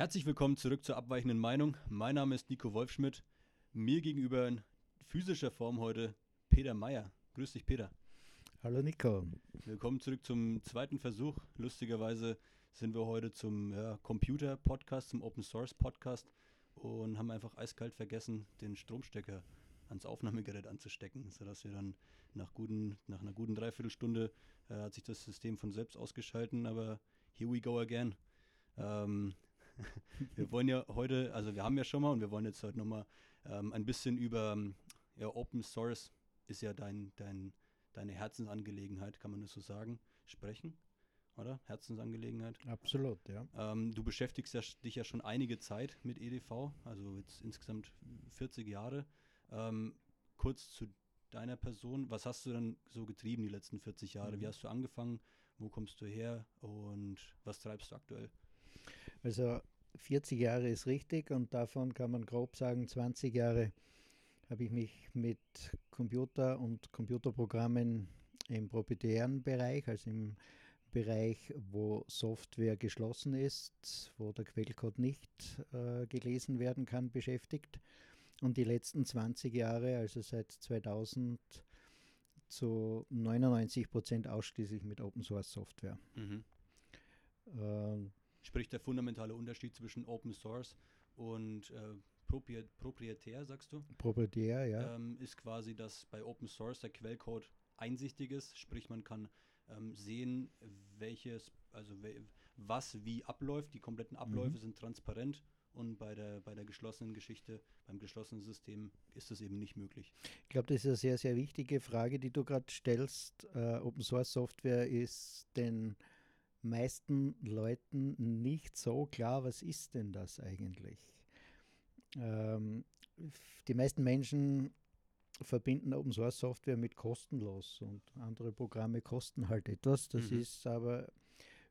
Herzlich willkommen zurück zur abweichenden Meinung. Mein Name ist Nico Wolfschmidt. Mir gegenüber in physischer Form heute Peter Meyer. Grüß dich, Peter. Hallo, Nico. Willkommen zurück zum zweiten Versuch. Lustigerweise sind wir heute zum ja, Computer-Podcast, zum Open-Source-Podcast und haben einfach eiskalt vergessen, den Stromstecker ans Aufnahmegerät anzustecken, sodass wir dann nach, guten, nach einer guten Dreiviertelstunde äh, hat sich das System von selbst ausgeschalten, aber here we go again. Ähm, wir wollen ja heute, also wir haben ja schon mal und wir wollen jetzt heute nochmal ähm, ein bisschen über ja, Open Source ist ja dein, dein, deine Herzensangelegenheit, kann man das so sagen, sprechen, oder? Herzensangelegenheit. Absolut, ja. Ähm, du beschäftigst ja, dich ja schon einige Zeit mit EDV, also jetzt insgesamt 40 Jahre. Ähm, kurz zu deiner Person, was hast du dann so getrieben die letzten 40 Jahre? Mhm. Wie hast du angefangen? Wo kommst du her und was treibst du aktuell? Also 40 Jahre ist richtig und davon kann man grob sagen, 20 Jahre habe ich mich mit Computer und Computerprogrammen im proprietären Bereich, also im Bereich, wo Software geschlossen ist, wo der Quellcode nicht äh, gelesen werden kann, beschäftigt. Und die letzten 20 Jahre, also seit 2000, zu 99 Prozent ausschließlich mit Open Source Software. Mhm. Äh, Sprich der fundamentale Unterschied zwischen Open Source und äh, proprietär, sagst du? Proprietär, ja. Ähm, ist quasi, dass bei Open Source der Quellcode einsichtig ist, sprich man kann ähm, sehen, welches, also we was wie abläuft. Die kompletten Abläufe mhm. sind transparent und bei der, bei der geschlossenen Geschichte, beim geschlossenen System ist das eben nicht möglich. Ich glaube, das ist eine sehr, sehr wichtige Frage, die du gerade stellst. Äh, Open Source Software ist den meisten Leuten nicht so klar, was ist denn das eigentlich? Ähm, die meisten Menschen verbinden Open Source Software mit kostenlos und andere Programme kosten halt etwas. Das mhm. ist aber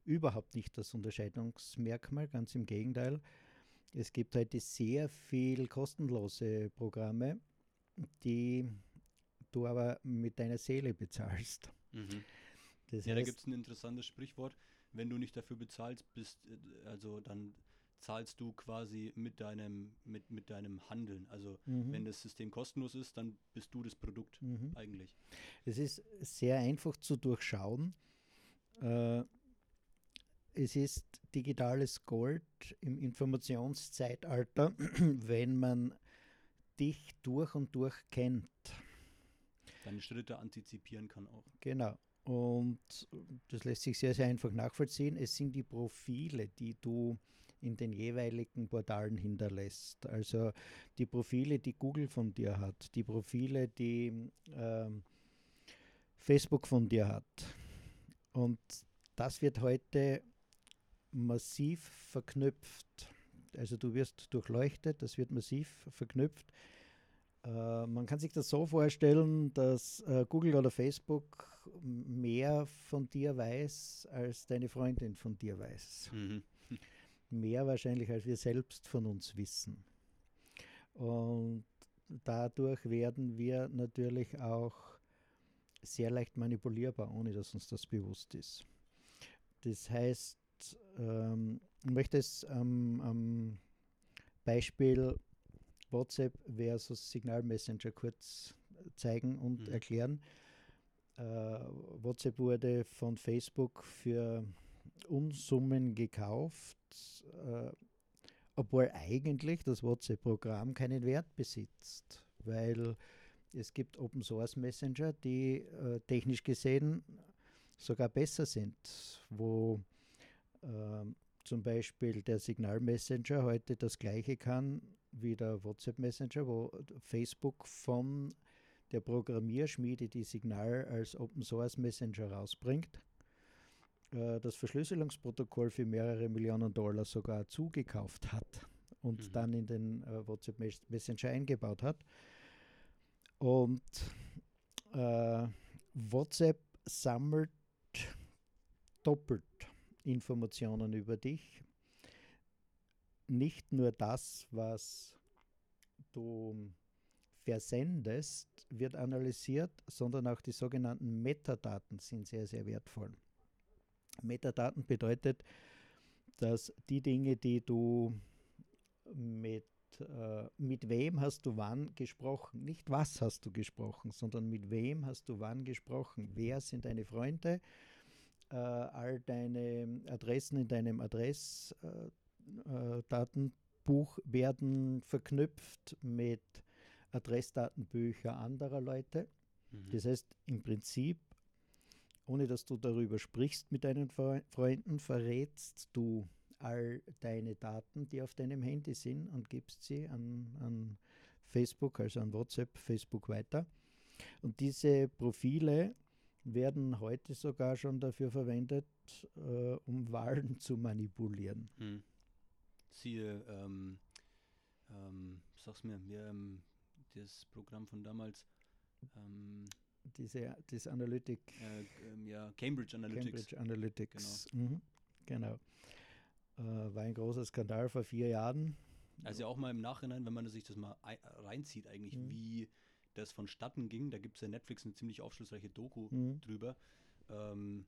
überhaupt nicht das Unterscheidungsmerkmal, ganz im Gegenteil. Es gibt heute sehr viel kostenlose Programme, die du aber mit deiner Seele bezahlst. Mhm. Das ja, heißt, da gibt es ein interessantes Sprichwort wenn du nicht dafür bezahlst, bist, äh, also dann zahlst du quasi mit deinem, mit, mit deinem Handeln. Also mhm. wenn das System kostenlos ist, dann bist du das Produkt mhm. eigentlich. Es ist sehr einfach zu durchschauen. Äh, es ist digitales Gold im Informationszeitalter, wenn man dich durch und durch kennt. Deine Schritte antizipieren kann auch. Genau. Und das lässt sich sehr, sehr einfach nachvollziehen. Es sind die Profile, die du in den jeweiligen Portalen hinterlässt. Also die Profile, die Google von dir hat, die Profile, die äh, Facebook von dir hat. Und das wird heute massiv verknüpft. Also du wirst durchleuchtet, das wird massiv verknüpft äh, man kann sich das so vorstellen, dass äh, Google oder Facebook mehr von dir weiß, als deine Freundin von dir weiß. Mhm. Mehr wahrscheinlich, als wir selbst von uns wissen. Und dadurch werden wir natürlich auch sehr leicht manipulierbar, ohne dass uns das bewusst ist. Das heißt, ähm, ich möchte es am, am Beispiel WhatsApp versus Signal Messenger kurz zeigen und mhm. erklären. Äh, WhatsApp wurde von Facebook für Unsummen gekauft, äh, obwohl eigentlich das WhatsApp-Programm keinen Wert besitzt, weil es gibt Open Source Messenger, die äh, technisch gesehen sogar besser sind, wo äh, zum Beispiel der Signal Messenger heute das gleiche kann wie der WhatsApp Messenger, wo Facebook von der Programmierschmiede, die Signal als Open Source Messenger rausbringt, äh, das Verschlüsselungsprotokoll für mehrere Millionen Dollar sogar zugekauft hat und mhm. dann in den äh, WhatsApp Messenger eingebaut hat. Und äh, WhatsApp sammelt doppelt Informationen über dich nicht nur das, was du versendest, wird analysiert, sondern auch die sogenannten Metadaten sind sehr, sehr wertvoll. Metadaten bedeutet, dass die Dinge, die du mit, äh, mit wem hast du wann gesprochen, nicht was hast du gesprochen, sondern mit wem hast du wann gesprochen, wer sind deine Freunde, äh, all deine Adressen in deinem Adressdatenbuch äh, äh werden verknüpft mit Adressdatenbücher anderer Leute. Mhm. Das heißt, im Prinzip ohne dass du darüber sprichst mit deinen Freunden, verrätst du all deine Daten, die auf deinem Handy sind und gibst sie an, an Facebook, also an WhatsApp, Facebook weiter. Und diese Profile werden heute sogar schon dafür verwendet, äh, um Wahlen zu manipulieren. Hm. Siehe, ähm, ähm, sag's mir, wir, ähm, das Programm von damals, ähm, diese, das Analytic. Äh, ähm, ja, Cambridge Analytics. Cambridge Analytics. Genau. Mhm, genau. Äh, war ein großer Skandal vor vier Jahren. Also auch mal im Nachhinein, wenn man sich das mal reinzieht, eigentlich, mhm. wie das vonstatten ging. Da gibt es ja Netflix eine ziemlich aufschlussreiche Doku mhm. drüber. Ähm,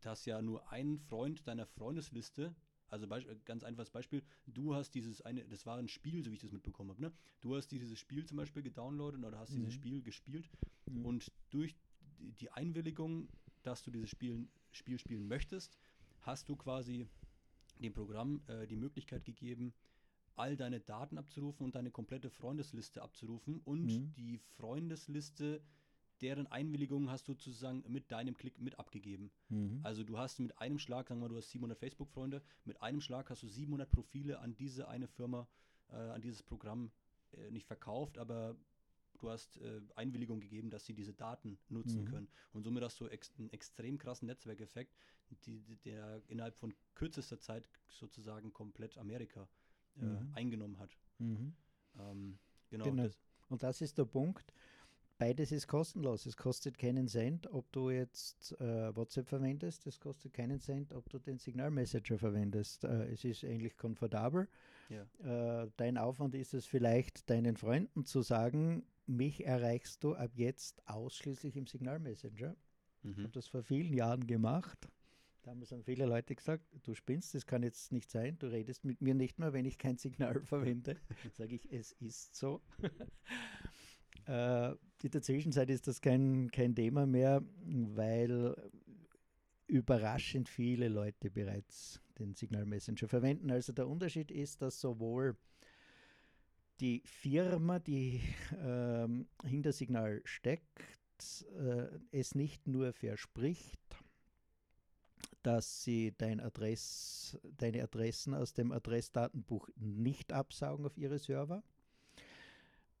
dass ja nur ein Freund deiner Freundesliste also ganz einfaches Beispiel, du hast dieses eine, das war ein Spiel, so wie ich das mitbekommen habe, ne? Du hast dieses Spiel zum Beispiel gedownloadet oder hast mhm. dieses Spiel gespielt mhm. und durch die Einwilligung, dass du dieses Spiel, Spiel spielen möchtest, hast du quasi dem Programm äh, die Möglichkeit gegeben, all deine Daten abzurufen und deine komplette Freundesliste abzurufen und mhm. die Freundesliste deren Einwilligung hast du sozusagen mit deinem Klick mit abgegeben. Mhm. Also du hast mit einem Schlag, sagen wir mal, du hast 700 Facebook-Freunde, mit einem Schlag hast du 700 Profile an diese eine Firma, äh, an dieses Programm äh, nicht verkauft, aber du hast äh, Einwilligung gegeben, dass sie diese Daten nutzen mhm. können. Und somit hast du ex einen extrem krassen Netzwerkeffekt, die, der innerhalb von kürzester Zeit sozusagen komplett Amerika äh, mhm. eingenommen hat. Mhm. Ähm, genau. genau. Das. Und das ist der Punkt Beides ist kostenlos. Es kostet keinen Cent, ob du jetzt äh, WhatsApp verwendest. Es kostet keinen Cent, ob du den Signal-Messenger verwendest. Äh, es ist eigentlich komfortabel. Ja. Äh, dein Aufwand ist es vielleicht, deinen Freunden zu sagen, mich erreichst du ab jetzt ausschließlich im Signal-Messenger. Mhm. Ich habe das vor vielen Jahren gemacht. Damals haben viele Leute gesagt, du spinnst, das kann jetzt nicht sein, du redest mit mir nicht mehr, wenn ich kein Signal verwende. Sage ich, es ist so. Äh, in der Zwischenzeit ist das kein, kein Thema mehr, weil überraschend viele Leute bereits den Signal Messenger verwenden. Also der Unterschied ist, dass sowohl die Firma, die ähm, hinter Signal steckt, äh, es nicht nur verspricht, dass sie dein Adress, deine Adressen aus dem Adressdatenbuch nicht absaugen auf ihre Server,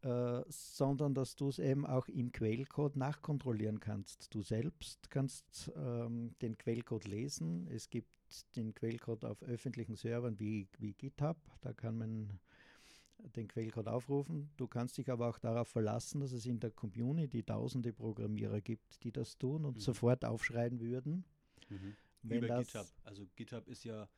äh, sondern dass du es eben auch im Quellcode nachkontrollieren kannst. Du selbst kannst ähm, den Quellcode lesen. Es gibt den Quellcode auf öffentlichen Servern wie, wie GitHub. Da kann man den Quellcode aufrufen. Du kannst dich aber auch darauf verlassen, dass es in der Community tausende Programmierer gibt, die das tun und mhm. sofort aufschreien würden. Mhm. Über GitHub. Also GitHub ist ja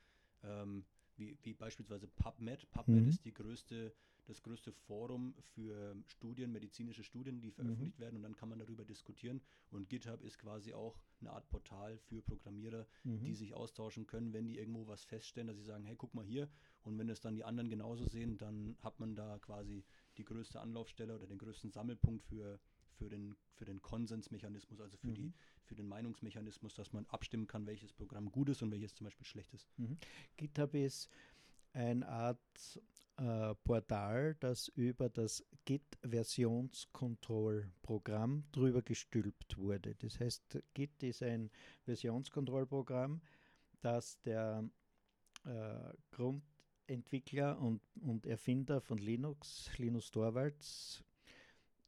ähm, wie, wie beispielsweise PubMed. PubMed mhm. ist die größte das größte Forum für Studien, medizinische Studien, die veröffentlicht mhm. werden und dann kann man darüber diskutieren. Und GitHub ist quasi auch eine Art Portal für Programmierer, mhm. die sich austauschen können, wenn die irgendwo was feststellen, dass sie sagen, hey, guck mal hier. Und wenn es dann die anderen genauso sehen, dann hat man da quasi die größte Anlaufstelle oder den größten Sammelpunkt für für den, für den Konsensmechanismus, also für, mhm. die, für den Meinungsmechanismus, dass man abstimmen kann, welches Programm gut ist und welches zum Beispiel schlecht ist. Mhm. GitHub ist eine Art äh, Portal, das über das Git-Versionskontrollprogramm drüber gestülpt wurde. Das heißt, Git ist ein Versionskontrollprogramm, das der äh, Grundentwickler und, und Erfinder von Linux, Linus Torvalds,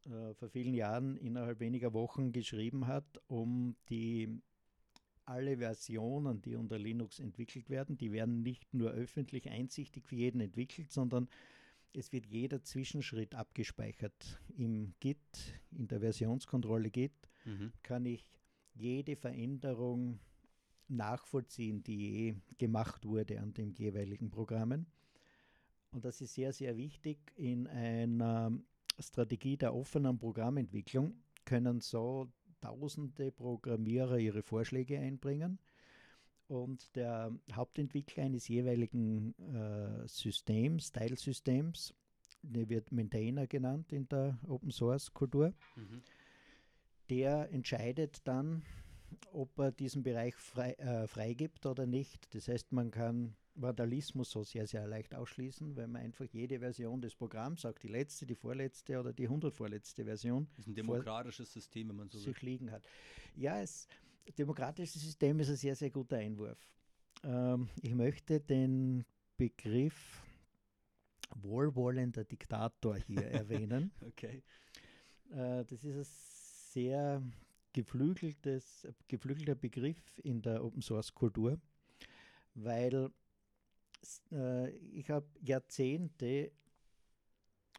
äh, vor vielen Jahren innerhalb weniger Wochen geschrieben hat, um die alle Versionen, die unter Linux entwickelt werden, die werden nicht nur öffentlich einsichtig für jeden entwickelt, sondern es wird jeder Zwischenschritt abgespeichert. Im Git, in der Versionskontrolle Git, mhm. kann ich jede Veränderung nachvollziehen, die je gemacht wurde an den jeweiligen Programmen. Und das ist sehr, sehr wichtig in einer Strategie der offenen Programmentwicklung können so tausende Programmierer ihre Vorschläge einbringen. und der Hauptentwickler eines jeweiligen äh, Systems, Teilsystems, der wird Maintainer genannt in der Open Source Kultur, mhm. der entscheidet dann, ob er diesen Bereich frei, äh, freigibt oder nicht. Das heißt, man kann Vandalismus so sehr, sehr leicht ausschließen, weil man einfach jede Version des Programms, auch die letzte, die vorletzte oder die hundertvorletzte Version, das ist ein demokratisches System, wenn man so sich will. liegen hat. Ja, es demokratisches System ist ein sehr, sehr guter Einwurf. Ähm, ich möchte den Begriff wohlwollender Diktator hier erwähnen. Okay. Äh, das ist ein sehr geflügeltes, geflügelter Begriff in der Open Source Kultur, weil äh, ich habe Jahrzehnte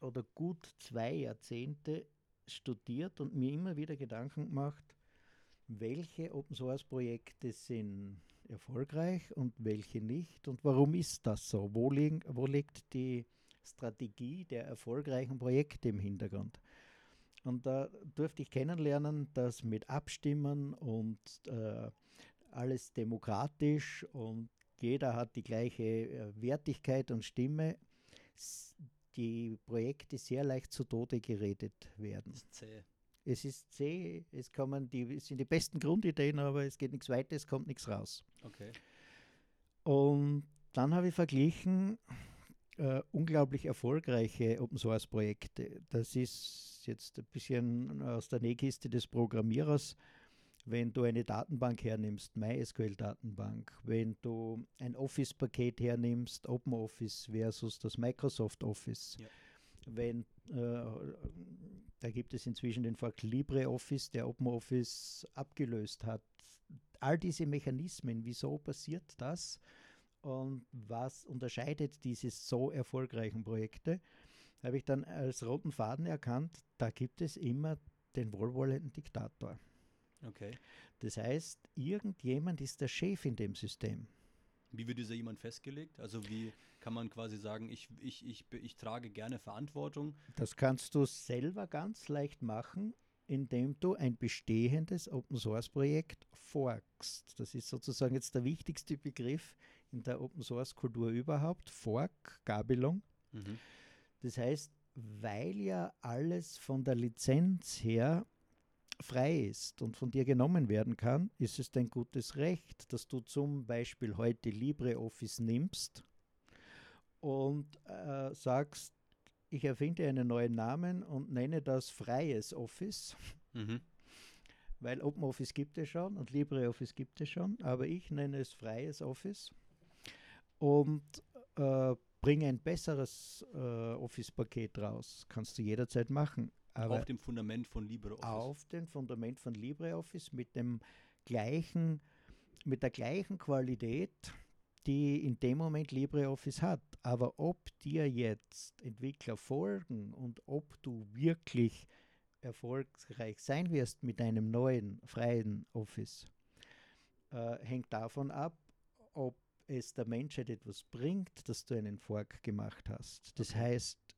oder gut zwei Jahrzehnte studiert und mir immer wieder Gedanken gemacht, welche Open Source Projekte sind erfolgreich und welche nicht und warum ist das so? Wo, liegen, wo liegt die Strategie der erfolgreichen Projekte im Hintergrund? Und da durfte ich kennenlernen, dass mit Abstimmen und äh, alles demokratisch und jeder hat die gleiche äh, Wertigkeit und Stimme, die Projekte sehr leicht zu Tode geredet werden. Das ist zäh. Es ist zäh, es kommen die, es sind die besten Grundideen, aber es geht nichts weiter, es kommt nichts raus. Okay. Und dann habe ich verglichen äh, unglaublich erfolgreiche Open Source Projekte. Das ist jetzt ein bisschen aus der Nähkiste des Programmierers. Wenn du eine Datenbank hernimmst, MySQL-Datenbank, wenn du ein Office-Paket hernimmst, OpenOffice versus das Microsoft Office, ja. wenn äh, da gibt es inzwischen den Fork LibreOffice, der OpenOffice abgelöst hat. All diese Mechanismen, wieso passiert das und was unterscheidet diese so erfolgreichen Projekte, habe ich dann als roten Faden erkannt, da gibt es immer den wohlwollenden Diktator. Okay. Das heißt, irgendjemand ist der Chef in dem System. Wie wird dieser jemand festgelegt? Also wie kann man quasi sagen, ich, ich, ich, ich trage gerne Verantwortung? Das kannst du selber ganz leicht machen, indem du ein bestehendes Open Source Projekt forkst. Das ist sozusagen jetzt der wichtigste Begriff in der Open Source Kultur überhaupt. Fork, Gabelung. Mhm. Das heißt, weil ja alles von der Lizenz her frei ist und von dir genommen werden kann, ist es dein gutes Recht, dass du zum Beispiel heute LibreOffice nimmst und äh, sagst, ich erfinde einen neuen Namen und nenne das freies Office. Mhm. Weil OpenOffice gibt es schon und LibreOffice gibt es schon, aber ich nenne es freies Office und äh, bringe ein besseres äh, Office-Paket raus. Kannst du jederzeit machen. Aber auf dem Fundament von LibreOffice. Auf dem Fundament von LibreOffice mit dem gleichen, mit der gleichen Qualität, die in dem Moment LibreOffice hat. Aber ob dir jetzt Entwickler folgen und ob du wirklich erfolgreich sein wirst mit einem neuen freien Office, äh, hängt davon ab, ob es der Menschheit etwas bringt, dass du einen Fork gemacht hast. Das heißt,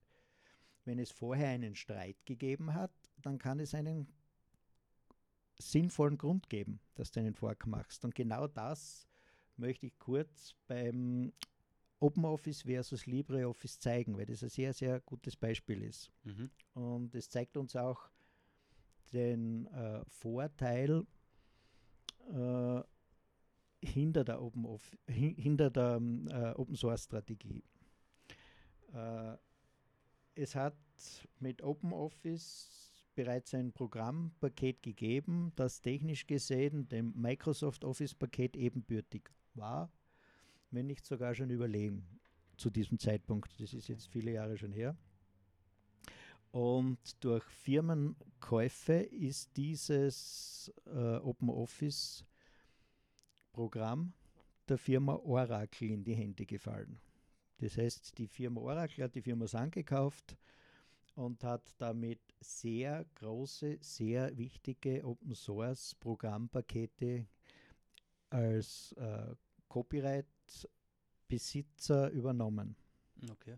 wenn es vorher einen Streit gegeben hat, dann kann es einen sinnvollen Grund geben, dass du einen Fork machst. Und genau das möchte ich kurz beim OpenOffice versus LibreOffice zeigen, weil das ein sehr, sehr gutes Beispiel ist. Mhm. Und es zeigt uns auch den äh, Vorteil äh, hinter der Open, hinter der äh, Open Source Strategie. Es hat mit OpenOffice bereits ein Programmpaket gegeben, das technisch gesehen dem Microsoft Office-Paket ebenbürtig war, wenn nicht sogar schon überlegen zu diesem Zeitpunkt. Das ist jetzt viele Jahre schon her. Und durch Firmenkäufe ist dieses äh, OpenOffice-Programm der Firma Oracle in die Hände gefallen. Das heißt, die Firma Oracle hat die Firma Sun gekauft und hat damit sehr große, sehr wichtige Open Source Programmpakete als äh, Copyright-Besitzer übernommen. Okay.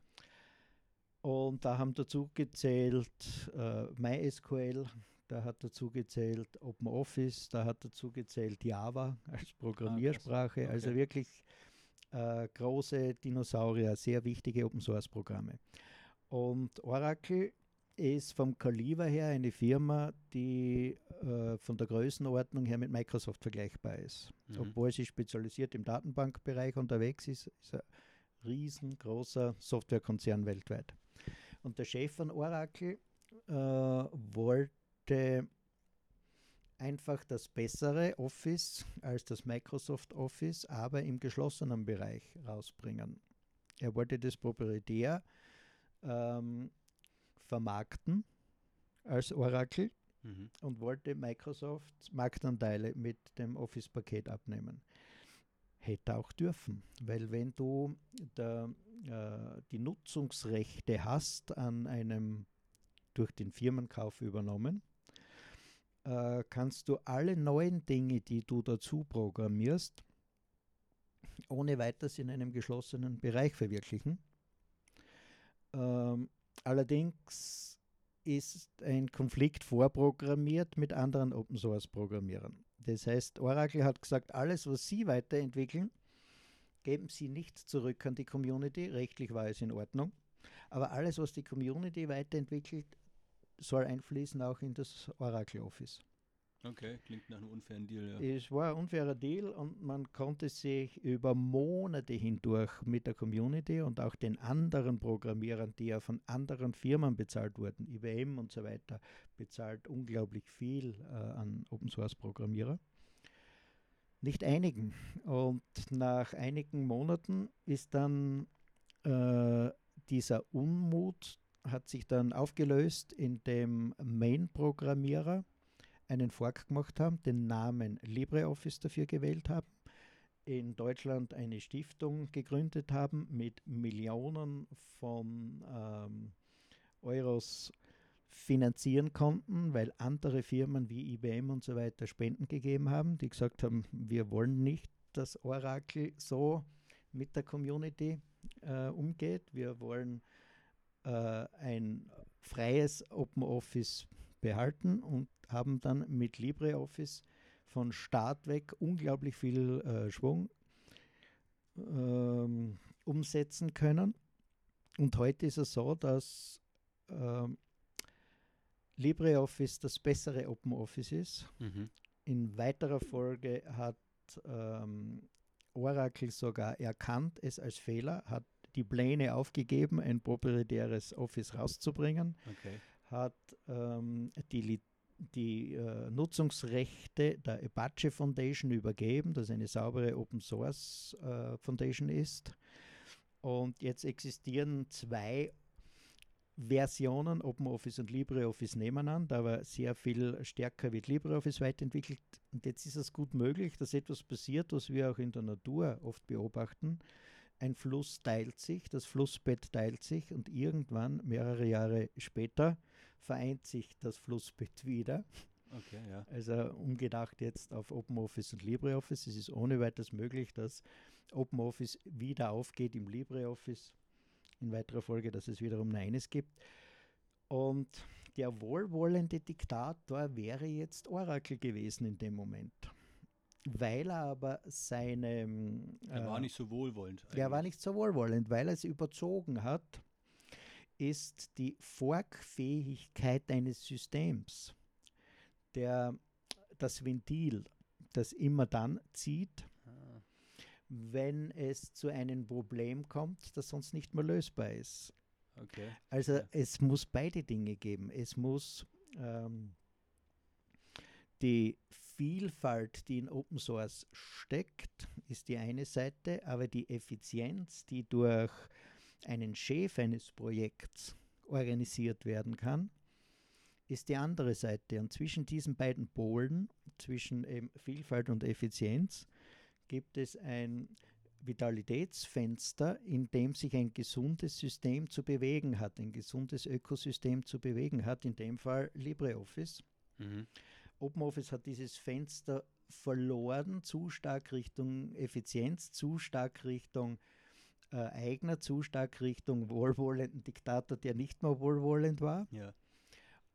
Und da haben dazu gezählt äh, MySQL, da hat dazu gezählt OpenOffice, da hat dazu gezählt Java als Programmiersprache, ah, okay. also wirklich äh, große Dinosaurier, sehr wichtige Open Source Programme. Und Oracle ist vom Kaliber her eine Firma, die äh, von der Größenordnung her mit Microsoft vergleichbar ist. Mhm. Obwohl sie spezialisiert im Datenbankbereich unterwegs ist, ist ein riesengroßer Softwarekonzern weltweit. Und der Chef von Oracle äh, wollte einfach das bessere Office als das Microsoft Office, aber im geschlossenen Bereich rausbringen. Er wollte das proprietär ähm, vermarkten als Oracle mhm. und wollte Microsoft Marktanteile mit dem Office-Paket abnehmen. Hätte auch dürfen, weil wenn du der, äh, die Nutzungsrechte hast an einem durch den Firmenkauf übernommen, äh, kannst du alle neuen Dinge, die du dazu programmierst, ohne weiteres in einem geschlossenen Bereich verwirklichen. Ähm, allerdings ist ein Konflikt vorprogrammiert mit anderen Open Source Programmierern. Das heißt, Oracle hat gesagt, alles, was Sie weiterentwickeln, geben Sie nicht zurück an die Community. Rechtlich war es in Ordnung. Aber alles, was die Community weiterentwickelt, soll einfließen auch in das Oracle Office. Okay, klingt nach einem unfairen Deal. Ja. Es war ein unfairer Deal und man konnte sich über Monate hindurch mit der Community und auch den anderen Programmierern, die ja von anderen Firmen bezahlt wurden, IBM und so weiter, bezahlt unglaublich viel äh, an Open Source Programmierer, nicht einigen. Und nach einigen Monaten ist dann äh, dieser Unmut hat sich dann aufgelöst, in dem Main-Programmierer einen Fork gemacht haben, den Namen LibreOffice dafür gewählt haben, in Deutschland eine Stiftung gegründet haben mit Millionen von ähm, Euros finanzieren konnten, weil andere Firmen wie IBM und so weiter Spenden gegeben haben, die gesagt haben, wir wollen nicht, dass Oracle so mit der Community äh, umgeht. Wir wollen ein freies Open Office behalten und haben dann mit LibreOffice von Start weg unglaublich viel äh, Schwung ähm, umsetzen können. Und heute ist es so, dass ähm, LibreOffice das bessere Open Office ist. Mhm. In weiterer Folge hat ähm, Oracle sogar erkannt, es als Fehler, hat die Pläne aufgegeben, ein proprietäres Office rauszubringen, okay. hat ähm, die, die äh, Nutzungsrechte der Apache Foundation übergeben, das eine saubere Open Source äh, Foundation ist. Und jetzt existieren zwei Versionen, OpenOffice und LibreOffice nebeneinander, aber sehr viel stärker wird LibreOffice weiterentwickelt. Und jetzt ist es gut möglich, dass etwas passiert, was wir auch in der Natur oft beobachten, ein Fluss teilt sich, das Flussbett teilt sich und irgendwann, mehrere Jahre später, vereint sich das Flussbett wieder. Okay, ja. Also umgedacht jetzt auf OpenOffice und LibreOffice. Es ist ohne weiteres möglich, dass OpenOffice wieder aufgeht im LibreOffice. In weiterer Folge, dass es wiederum eines gibt. Und der wohlwollende Diktator wäre jetzt Oracle gewesen in dem Moment weil er aber seine. Er war äh, nicht so wohlwollend. Eigentlich. Er war nicht so wohlwollend, weil er es überzogen hat, ist die Forkfähigkeit eines Systems, der, das Ventil, das immer dann zieht, ah. wenn es zu einem Problem kommt, das sonst nicht mehr lösbar ist. Okay. Also ja. es muss beide Dinge geben. Es muss ähm, die Vielfalt, die in Open Source steckt, ist die eine Seite, aber die Effizienz, die durch einen Chef eines Projekts organisiert werden kann, ist die andere Seite. Und zwischen diesen beiden Polen, zwischen Vielfalt und Effizienz, gibt es ein Vitalitätsfenster, in dem sich ein gesundes System zu bewegen hat, ein gesundes Ökosystem zu bewegen hat, in dem Fall LibreOffice. Mhm. OpenOffice hat dieses Fenster verloren, zu stark Richtung Effizienz, zu stark Richtung äh, Eigner, zu stark Richtung wohlwollenden Diktator, der nicht mehr wohlwollend war. Ja.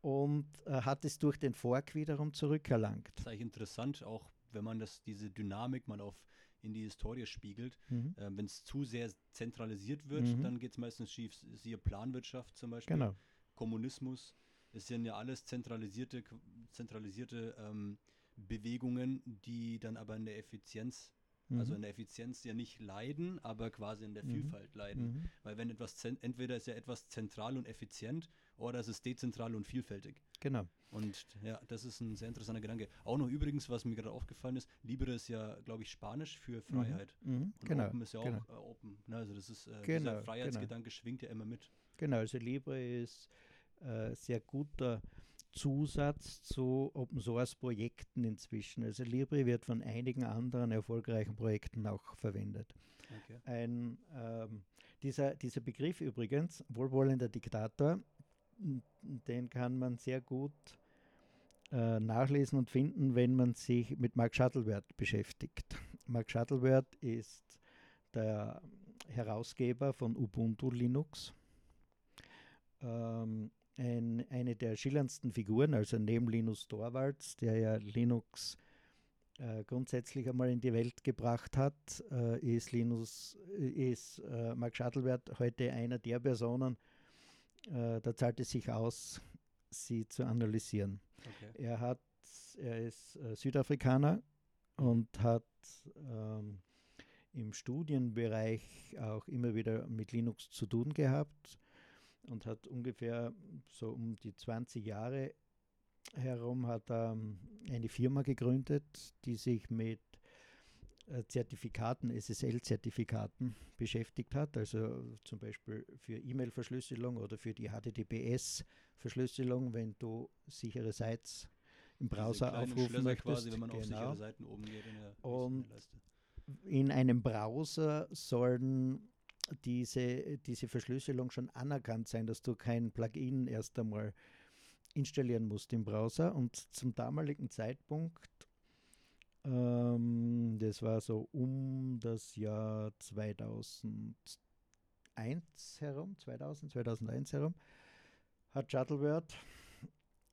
und äh, hat es durch den Fork wiederum zurückerlangt. Das ist eigentlich interessant, auch wenn man das, diese Dynamik mal auf in die Historie spiegelt. Mhm. Äh, wenn es zu sehr zentralisiert wird, Mhm. dann geht es meistens schief. Siehe Planwirtschaft zum Beispiel, Genau. Kommunismus. Es sind ja alles zentralisierte, zentralisierte ähm, Bewegungen, die dann aber in der Effizienz, also Mhm. in der Effizienz ja nicht leiden, aber quasi in der Mhm. Vielfalt leiden. Mhm. Weil wenn etwas, entweder ist ja etwas zentral und effizient oder es ist dezentral und vielfältig. Genau. Und ja, das ist ein sehr interessanter Gedanke. Auch noch übrigens, was mir gerade aufgefallen ist, Libre ist ja, glaube ich, Spanisch für Freiheit. Mhm. Und Genau. Open ist ja auch genau. äh, Open. Ne? Also das ist, äh, Genau, dieser Freiheitsgedanke schwingt ja immer mit. Genau, also Libre ist äh, sehr guter Zusatz zu Open Source Projekten inzwischen. Also Libre wird von einigen anderen erfolgreichen Projekten auch verwendet. Okay. Ein, ähm, dieser, dieser Begriff übrigens, wohlwollender Diktator, den kann man sehr gut äh, nachlesen und finden, wenn man sich mit Mark Shuttleworth beschäftigt. Mark Shuttleworth ist der Herausgeber von Ubuntu Linux. Ähm, ein, eine der schillerndsten Figuren, also neben Linus Torvalds, der ja Linux äh, grundsätzlich einmal in die Welt gebracht hat, äh, ist Linus, äh, ist äh, Mark Shuttleworth heute einer der Personen, äh, da zahlt es sich aus, sie zu analysieren. Okay. Er hat, er ist äh, Südafrikaner und hat ähm, im Studienbereich auch immer wieder mit Linux zu tun gehabt und hat ungefähr so um die 20 Jahre herum hat er ähm, eine Firma gegründet, die sich mit äh, Zertifikaten, SSL-Zertifikaten beschäftigt hat, also zum Beispiel für E-Mail-Verschlüsselung oder für die HTTPS-Verschlüsselung, wenn du sichere Sites im Browser aufrufen Schlösser möchtest. quasi, wenn man auf genau. sichere Seiten oben geht in der, Und in einem Browser sollen diese, diese Verschlüsselung schon anerkannt sein, dass du kein Plugin erst einmal installieren musst im Browser. Und zum damaligen Zeitpunkt, ähm, das war so um das Jahr 2001 herum, 2000, 2001 herum, hat Shuttleworth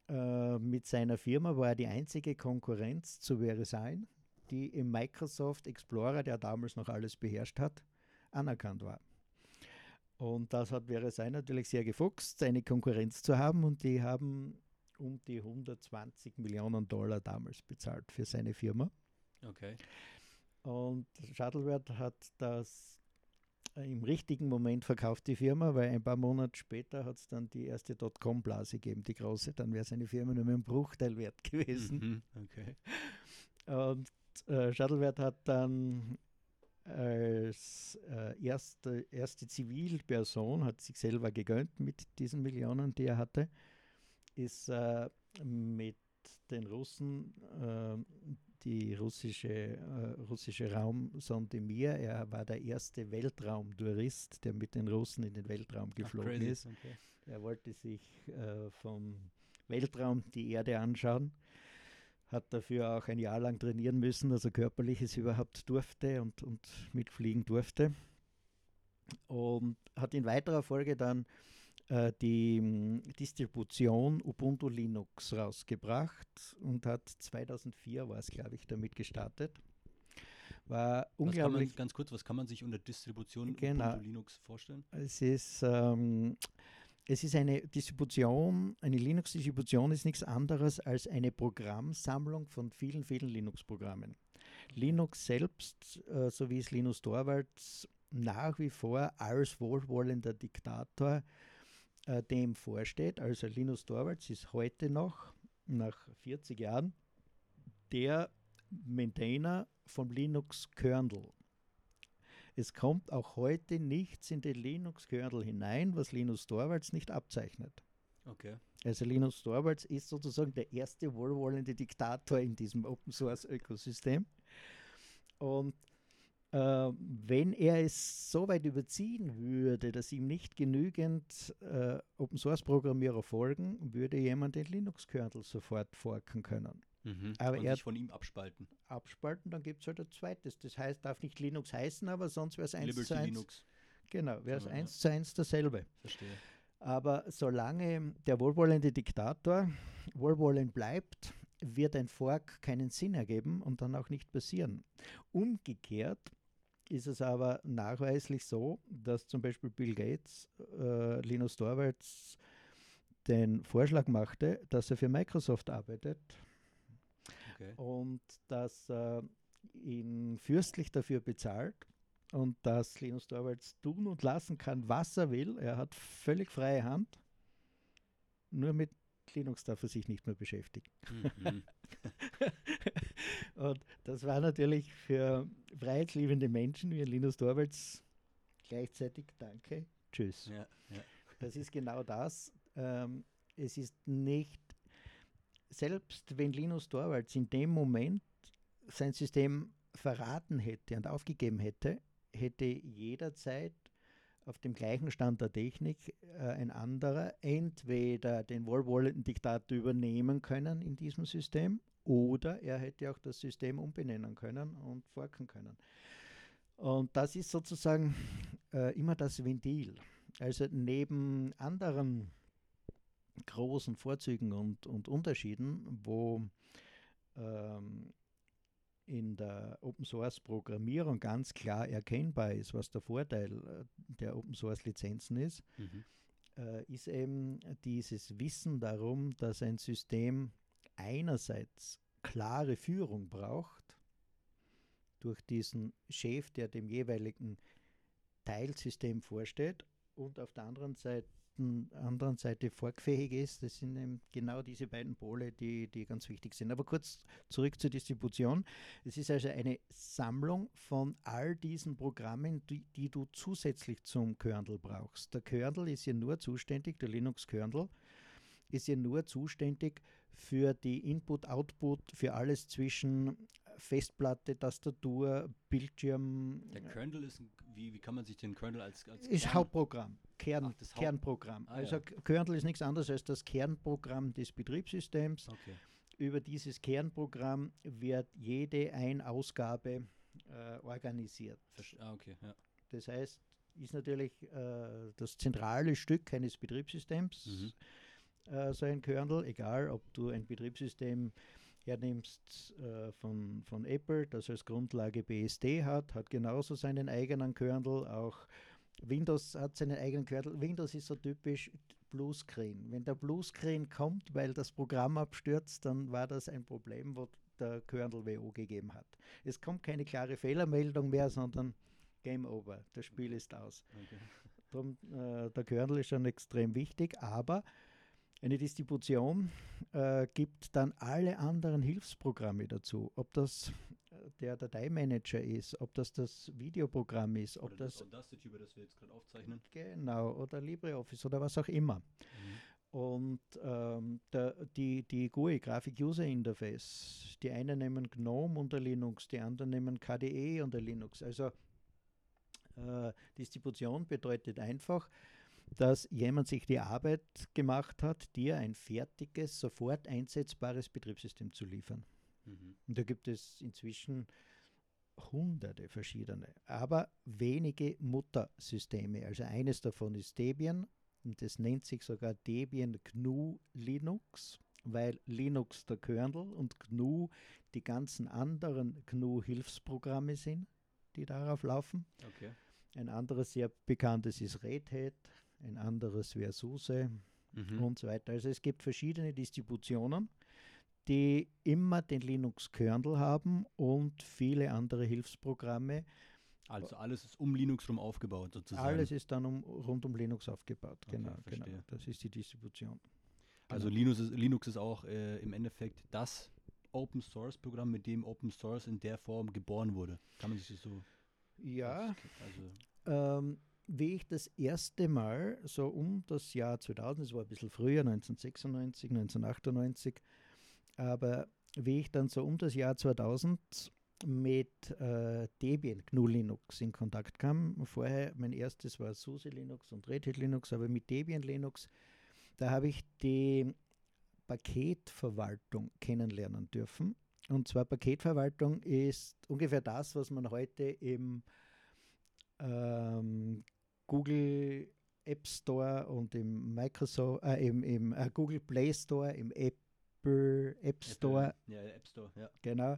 äh, mit seiner Firma, war die einzige Konkurrenz zu VeriSign, die im Microsoft Explorer, der damals noch alles beherrscht hat, anerkannt war. Und das hat VeriSign natürlich sehr gefuchst, eine Konkurrenz zu haben und die haben um die 120 Millionen Dollar damals bezahlt für seine Firma. Okay. Und Shuttleworth hat das im richtigen Moment verkauft, die Firma, weil ein paar Monate später hat es dann die erste Dotcom-Blase gegeben, die große. Dann wäre seine Firma nur mehr ein Bruchteil wert gewesen. Mhm. Okay. Und äh, Shuttleworth hat dann als äh, erste, erste Zivilperson, hat sich selber gegönnt mit diesen Millionen, die er hatte, ist äh, mit den Russen äh, die russische, russische Raumsonde Mir, er war der erste Weltraumtourist, der mit den Russen in den Weltraum Ach, geflogen crazy. ist. Okay. Er wollte sich vom Weltraum die Erde anschauen, hat dafür auch ein Jahr lang trainieren müssen, also körperlich es überhaupt durfte und, und mitfliegen durfte. Und hat in weiterer Folge dann äh, die mh, Distribution Ubuntu Linux rausgebracht und hat 2004 war es, glaube ich, damit gestartet. War Was kann man, unglaublich ganz kurz, was kann man sich unter Distribution Genau. Ubuntu Linux vorstellen? Es ist, ähm, es ist eine Distribution, eine Linux-Distribution ist nichts anderes als eine Programmsammlung von vielen, vielen Linux-Programmen. Linux selbst, äh, so wie es Linus Torvalds nach wie vor als wohlwollender Diktator äh, dem vorsteht. Also Linus Torvalds ist heute noch, nach 40 Jahren, der Maintainer vom Linux-Kernel. Es kommt auch heute nichts in den Linux-Kernel hinein, was Linus Torvalds nicht abzeichnet. Okay. Also Linus Torvalds ist sozusagen der erste wohlwollende Diktator in diesem Open-Source-Ökosystem. Und äh, wenn er es so weit überziehen würde, dass ihm nicht genügend äh, Open-Source-Programmierer folgen, würde jemand den Linux-Kernel sofort forken können. Mhm. Aber er- sich von ihm abspalten. Abspalten, dann gibt es halt ein zweites. Das heißt, darf nicht Linux heißen, aber sonst wäre es 1 Liberty zu 1. Linux. Genau, wäre es Ja, 1 zu 1 dasselbe. Verstehe. Aber solange der wohlwollende Diktator wohlwollend bleibt, wird ein Fork keinen Sinn ergeben und dann auch nicht passieren. Umgekehrt ist es aber nachweislich so, dass zum Beispiel Bill Gates äh, Linus Torvalds den Vorschlag machte, dass er für Microsoft arbeitet okay. und dass er ihn fürstlich dafür bezahlt und dass Linus Torvalds tun und lassen kann, was er will. Er hat völlig freie Hand. Nur mit Linux darf er sich nicht mehr beschäftigen. Mhm. und das war natürlich für freiheitsliebende Menschen wie Linus Torvalds gleichzeitig Danke, Tschüss. Ja, ja. Das ist genau das. Ähm, es ist nicht, selbst wenn Linus Torvalds in dem Moment sein System verraten hätte und aufgegeben hätte, hätte jederzeit auf dem gleichen Stand der Technik äh, ein anderer entweder den wohlwollenden Diktator übernehmen können in diesem System oder er hätte auch das System umbenennen können und forken können. Und das ist sozusagen äh, immer das Ventil. Also neben anderen großen Vorzügen und, und Unterschieden, wo ähm, in der Open Source Programmierung ganz klar erkennbar ist, was der Vorteil äh, der Open Source Lizenzen ist, mhm. äh, ist eben dieses Wissen darum, dass ein System einerseits klare Führung braucht durch diesen Chef, der dem jeweiligen Teilsystem vorsteht und auf der anderen Seite anderen Seite forkfähig ist. Das sind eben genau diese beiden Pole, die, die ganz wichtig sind. Aber kurz zurück zur Distribution. Es ist also eine Sammlung von all diesen Programmen, die, die du zusätzlich zum Kernel brauchst. Der Kernel ist ja nur zuständig, der Linux-Kernel ist ja nur zuständig für die Input-Output, für alles zwischen Festplatte, Tastatur, Bildschirm. Der Kernel ist, wie, wie kann man sich den Kernel als, als Ist Hauptprogramm, Kern, Ach, Kernprogramm. Ah, also ja. Kernel ist nichts anderes als das Kernprogramm des Betriebssystems. Okay. Über dieses Kernprogramm wird jede Ein-Ausgabe äh, organisiert. Ah, okay, ja. Das heißt, ist natürlich äh, das zentrale Stück eines Betriebssystems, mhm. äh, so ein Kernel, egal ob du ein Betriebssystem hernimmst äh, von, von Apple, das als Grundlage BSD hat, hat genauso seinen eigenen Kernel, auch Windows hat seinen eigenen Kernel. Windows ist so typisch Bluescreen. Wenn der Bluescreen kommt, weil das Programm abstürzt, dann war das ein Problem, wo der Kernel WO gegeben hat. Es kommt keine klare Fehlermeldung mehr, sondern Game Over. Das Spiel ist aus. Okay. Drum, äh, der Kernel ist schon extrem wichtig, aber eine Distribution äh, gibt dann alle anderen Hilfsprogramme dazu. Ob das der Dateimanager ist, ob das das Videoprogramm ist, ob oder das, Audacity, über das wir jetzt gerade aufzeichnen. Genau, oder LibreOffice oder was auch immer. Mhm. Und ähm, der, die, die GUI, Graphic User Interface, die einen nehmen GNOME unter Linux, die anderen nehmen KDE unter Linux. Also äh, Distribution bedeutet einfach, dass jemand sich die Arbeit gemacht hat, dir ein fertiges, sofort einsetzbares Betriebssystem zu liefern. Mhm. Und da gibt es inzwischen hunderte verschiedene, aber wenige Muttersysteme. Also eines davon ist Debian und das nennt sich sogar Debian GNU Linux, weil Linux der Kernel und GNU die ganzen anderen GNU-Hilfsprogramme sind, die darauf laufen. Okay. Ein anderes sehr bekanntes ist Red Hat, ein anderes wäre SUSE mhm. und so weiter. Also es gibt verschiedene Distributionen, die immer den Linux-Kernel haben und viele andere Hilfsprogramme. Also alles ist um Linux rum aufgebaut sozusagen. Alles ist dann um, rund um Linux aufgebaut, genau, okay, genau. Das ist die Distribution. Also genau. Linux ist, Linux ist auch äh, im Endeffekt das Open Source Programm, mit dem Open Source in der Form geboren wurde. Kann man sich das so. Ja. Also ähm, wie ich das erste Mal, so um das Jahr 2000, es war ein bisschen früher, 1996, 1998, aber wie ich dann so um das Jahr 2000 mit äh, Debian GNU Linux in Kontakt kam. Vorher, mein erstes war SUSE Linux und Red Hat Linux, aber mit Debian Linux, da habe ich die Paketverwaltung kennenlernen dürfen. Und zwar Paketverwaltung ist ungefähr das, was man heute im ähm, Google App Store und im Microsoft, äh, im, im äh, Google Play Store, im Apple App Store, Apple, ja, App Store, ja. genau,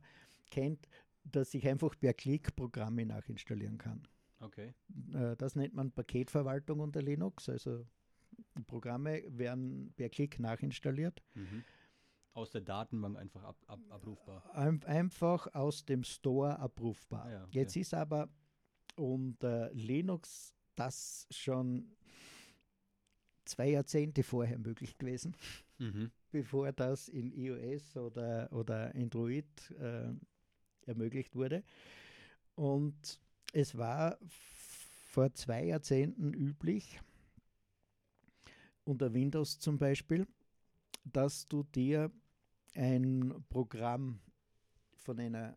kennt, dass ich einfach per Klick Programme nachinstallieren kann. Okay. Äh, das nennt man Paketverwaltung unter Linux. Also Programme werden per Klick nachinstalliert. Mhm. Aus der Datenbank einfach ab, ab, abrufbar. Ein, einfach aus dem Store abrufbar. Ah ja, okay. Jetzt ist aber unter Linux das schon zwei Jahrzehnte vorher möglich gewesen, Mhm. Bevor das in iOS oder, oder Android äh, ermöglicht wurde. Und es war vor zwei Jahrzehnten üblich, unter Windows zum Beispiel, dass du dir ein Programm von einer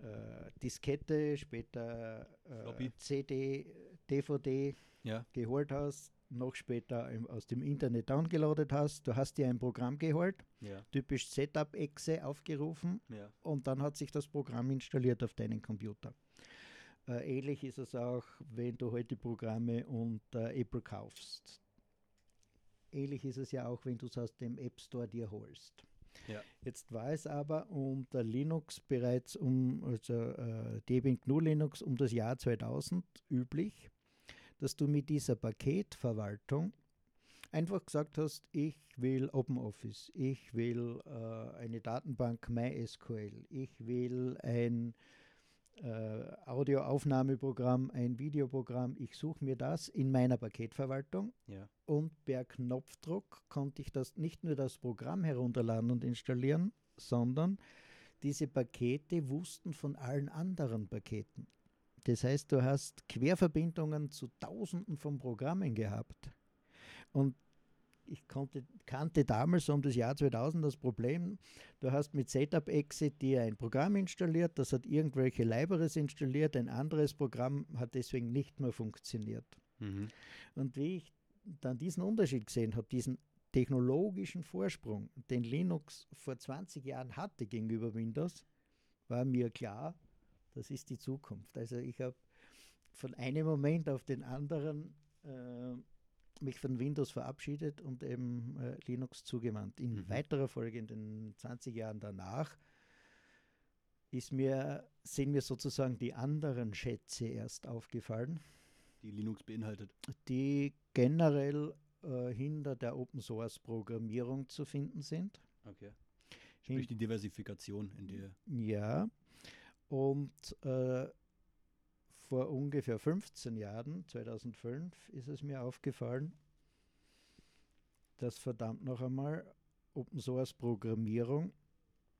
äh, Diskette, später äh, CD, DVD Ja. geholt hast, noch später aus dem Internet downgeloadet hast. Du hast dir ein Programm geholt, Ja. typisch Setup-Exe aufgerufen Ja. und dann hat sich das Programm installiert auf deinen Computer. Äh, ähnlich ist es auch, wenn du heute Programme unter Apple kaufst. Ähnlich ist es ja auch, wenn du es aus dem App Store dir holst. Ja. Jetzt war es aber unter Linux bereits um, also äh, Debian GNU Linux um das Jahr 2000 üblich, dass du mit dieser Paketverwaltung einfach gesagt hast, ich will OpenOffice, ich will äh, eine Datenbank MySQL, ich will ein äh, Audioaufnahmeprogramm, ein Videoprogramm, ich suche mir das in meiner Paketverwaltung Ja. und per Knopfdruck konnte ich das nicht nur das Programm herunterladen und installieren, sondern diese Pakete wussten von allen anderen Paketen. Das heißt, du hast Querverbindungen zu Tausenden von Programmen gehabt. Und ich konnte, kannte damals um das Jahr 2000 das Problem, du hast mit Setup-Exe dir ein Programm installiert, das hat irgendwelche Libraries installiert, ein anderes Programm hat deswegen nicht mehr funktioniert. Mhm. Und wie ich dann diesen Unterschied gesehen habe, diesen technologischen Vorsprung, den Linux vor 20 Jahren hatte gegenüber Windows, war mir klar, das ist die Zukunft. Also ich habe von einem Moment auf den anderen äh, mich von Windows verabschiedet und eben äh, Linux zugewandt. In Mhm. weiterer Folge, in den 20 Jahren danach, ist mir, sind mir sozusagen die anderen Schätze erst aufgefallen Die Linux beinhaltet. die generell äh, hinter der Open Source Programmierung zu finden sind. Okay. Sprich die Diversifikation in der. Ja, und äh, vor ungefähr 15 Jahren, 2005, ist es mir aufgefallen, dass verdammt noch einmal Open Source Programmierung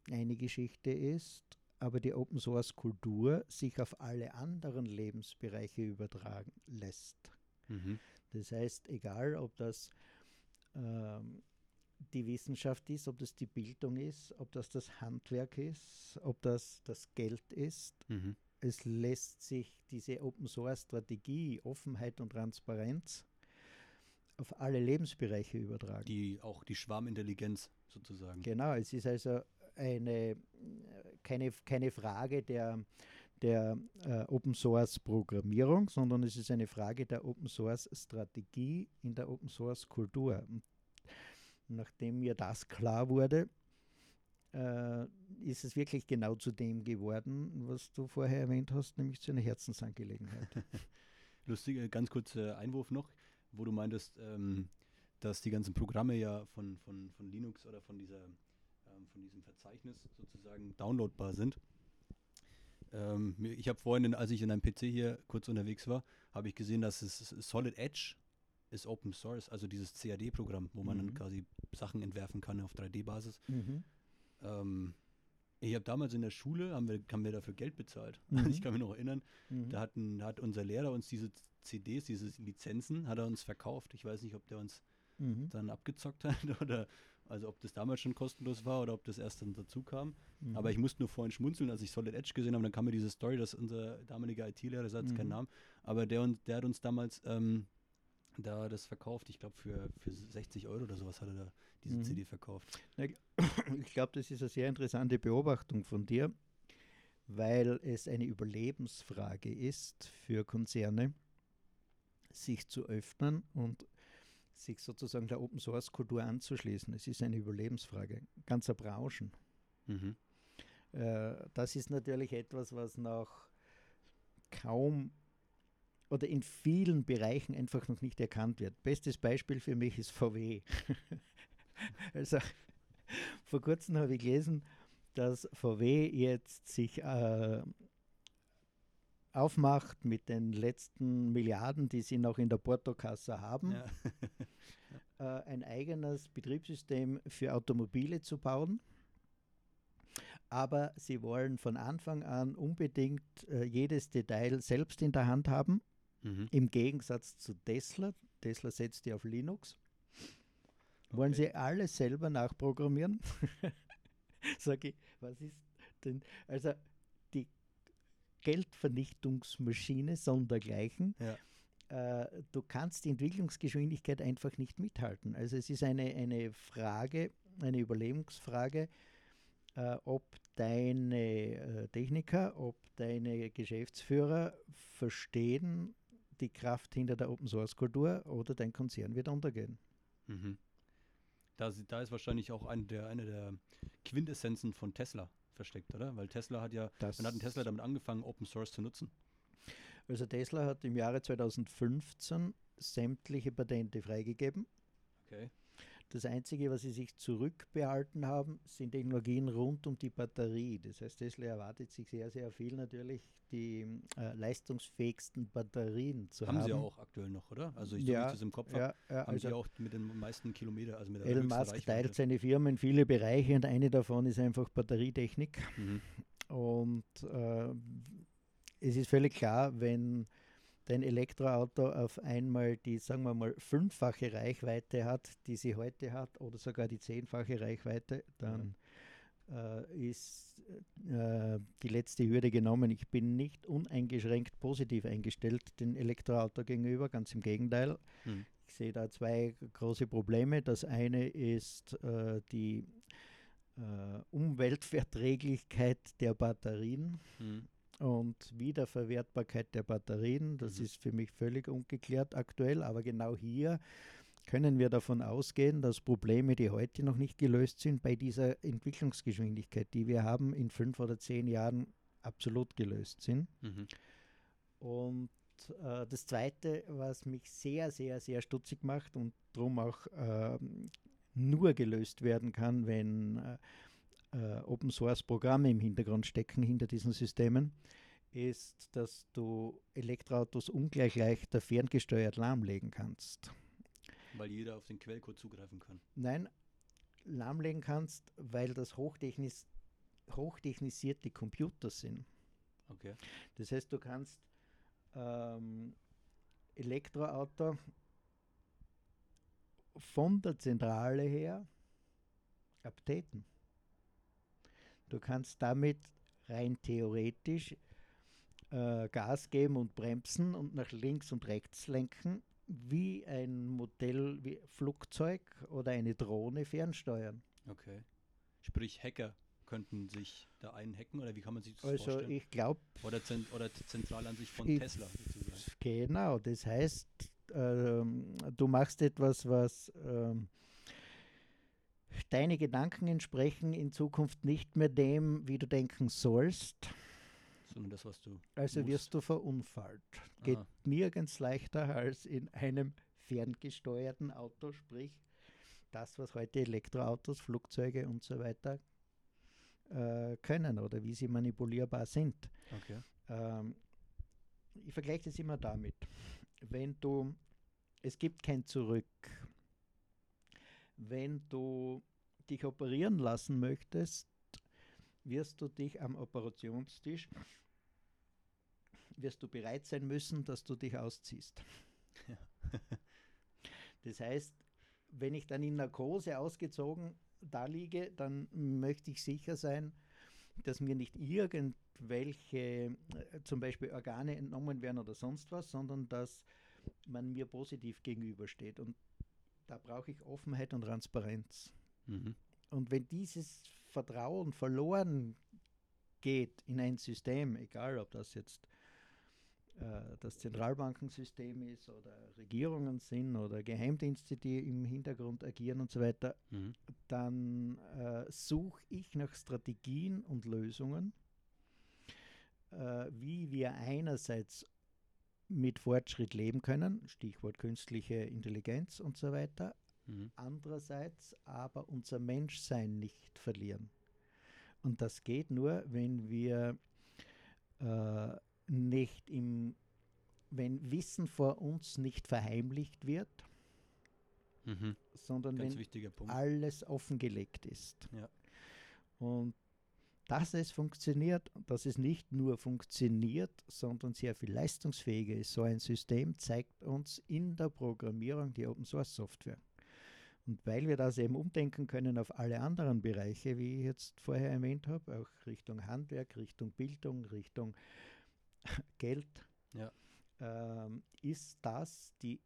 eine Geschichte ist, aber die Open Source Kultur sich auf alle anderen Lebensbereiche übertragen lässt. Mhm. Das heißt, egal ob das ähm, die Wissenschaft ist, ob das die Bildung ist, ob das das Handwerk ist, ob das das Geld ist, Mhm. es lässt sich diese Open Source Strategie, Offenheit und Transparenz auf alle Lebensbereiche übertragen. Die auch die Schwarmintelligenz sozusagen. Genau, es ist also eine, keine, keine Frage der, der äh, Open Source Programmierung, sondern es ist eine Frage der Open Source Strategie in der Open Source Kultur. Und nachdem mir das klar wurde, äh, ist es wirklich genau zu dem geworden, was du vorher erwähnt hast, nämlich zu einer Herzensangelegenheit. Lustig, äh, ganz kurzer Einwurf noch, wo du meintest, ähm, dass die ganzen Programme ja von, von, von Linux oder von dieser ähm, von diesem Verzeichnis sozusagen downloadbar sind. Ähm, ich habe vorhin, als ich in einem PC hier kurz unterwegs war, habe ich gesehen, dass es Solid Edge ist Open Source, also dieses CAD-Programm, wo man Mhm. dann quasi Sachen entwerfen kann auf 3D-Basis. mhm. Ähm, ich habe damals in der Schule, haben wir, haben wir dafür Geld bezahlt. Mhm. Ich kann mich noch erinnern, Mhm. da, hatten, da hat unser Lehrer uns diese CDs, diese Lizenzen, hat er uns verkauft. Ich weiß nicht, ob der uns Mhm. dann abgezockt hat oder also ob das damals schon kostenlos war oder ob das erst dann dazu kam. Mhm. Aber ich musste nur vorhin schmunzeln, als ich Solid Edge gesehen habe, dann kam mir diese Story, dass unser damaliger IT-Lehrer, das hat jetzt keinen Mhm. Namen, aber der, der hat uns damals ähm, da das verkauft. Ich glaube, für, für 60 Euro oder sowas hat er da diese Mhm. CD verkauft. Ich glaube, das ist eine sehr interessante Beobachtung von dir, weil es eine Überlebensfrage ist für Konzerne, sich zu öffnen und sich sozusagen der Open Source Kultur anzuschließen. Es ist eine Überlebensfrage ganzer Branchen. Mhm. Äh, das ist natürlich etwas, was noch kaum oder in vielen Bereichen einfach noch nicht erkannt wird. Bestes Beispiel für mich ist VW. also vor kurzem habe ich gelesen, dass VW jetzt sich äh, aufmacht mit den letzten Milliarden, die sie noch in der Portokasse haben, ja. äh, ein eigenes Betriebssystem für Automobile zu bauen. Aber sie wollen von Anfang an unbedingt äh, jedes Detail selbst in der Hand haben, mhm. im Gegensatz zu Tesla. Tesla setzt ja auf Linux. Wollen okay. sie alles selber nachprogrammieren? Sag ich, was ist denn? Also Geldvernichtungsmaschine sondergleichen. Ja. Äh, du kannst die Entwicklungsgeschwindigkeit einfach nicht mithalten. Also es ist eine, eine Frage, eine Überlebensfrage, äh, ob deine äh, Techniker, ob deine Geschäftsführer verstehen die Kraft hinter der Open Source Kultur oder dein Konzern wird untergehen. Mhm. Da, da ist wahrscheinlich auch eine der, eine der Quintessenzen von Tesla versteckt, oder? Weil Tesla hat ja, das wann hat ein Tesla damit angefangen, Open Source zu nutzen? Also Tesla hat im Jahre 2015 sämtliche Patente freigegeben. Okay. Das Einzige, was sie sich zurückbehalten haben, sind Technologien rund um die Batterie. Das heißt, Tesla erwartet sich sehr, sehr viel natürlich, die äh, leistungsfähigsten Batterien zu haben. Haben sie auch aktuell noch, oder? Also ich, ja, so wie ich das im Kopf habe, ja, haben also sie auch mit den meisten Kilometern, also mit der Elon Musk Reichweite. teilt seine Firmen in viele Bereiche und eine davon ist einfach Batterietechnik. Mhm. Und äh, es ist völlig klar, wenn dein Elektroauto auf einmal die, sagen wir mal, fünffache Reichweite hat, die sie heute hat, oder sogar die zehnfache Reichweite, dann äh, ist äh, die letzte Hürde genommen. Ich bin nicht uneingeschränkt positiv eingestellt den Elektroauto gegenüber, ganz im Gegenteil. Hm. Ich sehe da zwei große Probleme. Das eine ist äh, die äh, Umweltverträglichkeit der Batterien. Hm und Wiederverwertbarkeit der Batterien. Das mhm. ist für mich völlig ungeklärt aktuell, aber genau hier können wir davon ausgehen, dass Probleme, die heute noch nicht gelöst sind, bei dieser Entwicklungsgeschwindigkeit, die wir haben, in fünf oder zehn Jahren absolut gelöst sind. Mhm. Und äh, das Zweite, was mich sehr, sehr, sehr stutzig macht und darum auch äh, nur gelöst werden kann, wenn äh, äh, Open Source Programme im Hintergrund stecken hinter diesen Systemen, ist, dass du Elektroautos ungleich leichter ferngesteuert lahmlegen kannst. Weil jeder auf den Quellcode zugreifen kann. Nein, lahmlegen kannst, weil das hochtechnis hochtechnisierte Computer sind. Okay. Das heißt, du kannst ähm, Elektroauto von der Zentrale her updaten. Du kannst damit rein theoretisch äh, Gas geben und bremsen und nach links und rechts lenken, wie ein Modell wie Flugzeug oder eine Drohne fernsteuern. Okay. Sprich, Hacker könnten sich da einhacken oder wie kann man sich das also vorstellen? ich glaube. Oder, zent oder Zentralansicht von ich, Tesla sozusagen. Genau, das heißt, ähm, du machst etwas, was ähm, deine Gedanken entsprechen in Zukunft nicht mehr dem, wie du denken sollst. Sondern das, was du. Also musst. wirst du verunfallt. Geht Aha. nirgends leichter als in einem ferngesteuerten Auto, sprich das, was heute Elektroautos, Flugzeuge und so weiter äh, können oder wie sie manipulierbar sind. Okay. Ähm, ich vergleiche das immer damit. Wenn du, es gibt kein Zurück wenn du dich operieren lassen möchtest, wirst du dich am Operationstisch, wirst du bereit sein müssen, dass du dich ausziehst. Ja. das heißt, wenn ich dann in Narkose ausgezogen da liege, dann möchte ich sicher sein, dass mir nicht irgendwelche, äh, zum Beispiel Organe entnommen werden oder sonst was, sondern dass man mir positiv gegenübersteht. Und da brauche ich Offenheit und Transparenz. Mhm. Und wenn dieses Vertrauen verloren geht in ein System, egal ob das jetzt äh, das Zentralbankensystem ist oder Regierungen sind oder Geheimdienste, die im Hintergrund agieren und so weiter, mhm. dann äh, suche ich nach Strategien und Lösungen, äh, wie wir einerseits mit Fortschritt leben können, Stichwort künstliche Intelligenz und so weiter, mhm. andererseits aber unser Menschsein nicht verlieren. Und das geht nur, wenn wir äh, nicht im, wenn Wissen vor uns nicht verheimlicht wird, mhm. sondern Ganz wenn alles offengelegt ist. Ja. Und dass es funktioniert, dass es nicht nur funktioniert, sondern sehr viel leistungsfähiger ist. So ein System zeigt uns in der Programmierung die Open Source Software. Und weil wir das eben umdenken können auf alle anderen Bereiche, wie ich jetzt vorher erwähnt habe, auch Richtung Handwerk, Richtung Bildung, Richtung Geld, ja. ähm, ist das die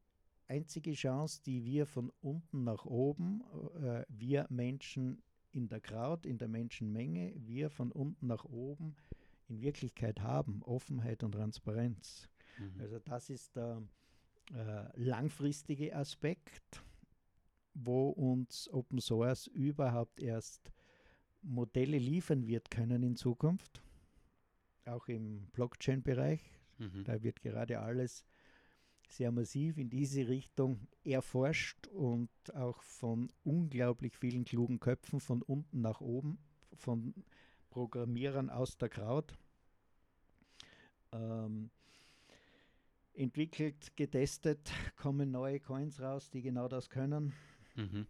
einzige Chance, die wir von unten nach oben, äh, wir Menschen in der Kraut, in der Menschenmenge, wir von unten nach oben in Wirklichkeit haben, Offenheit und Transparenz. Mhm. Also das ist der äh, langfristige Aspekt, wo uns Open Source überhaupt erst Modelle liefern wird können in Zukunft auch im Blockchain-Bereich. Mhm. Da wird gerade alles sehr massiv in diese Richtung erforscht und auch von unglaublich vielen klugen Köpfen von unten nach oben, von Programmierern aus der Kraut ähm, entwickelt, getestet, kommen neue Coins raus, die genau das können. Mhm.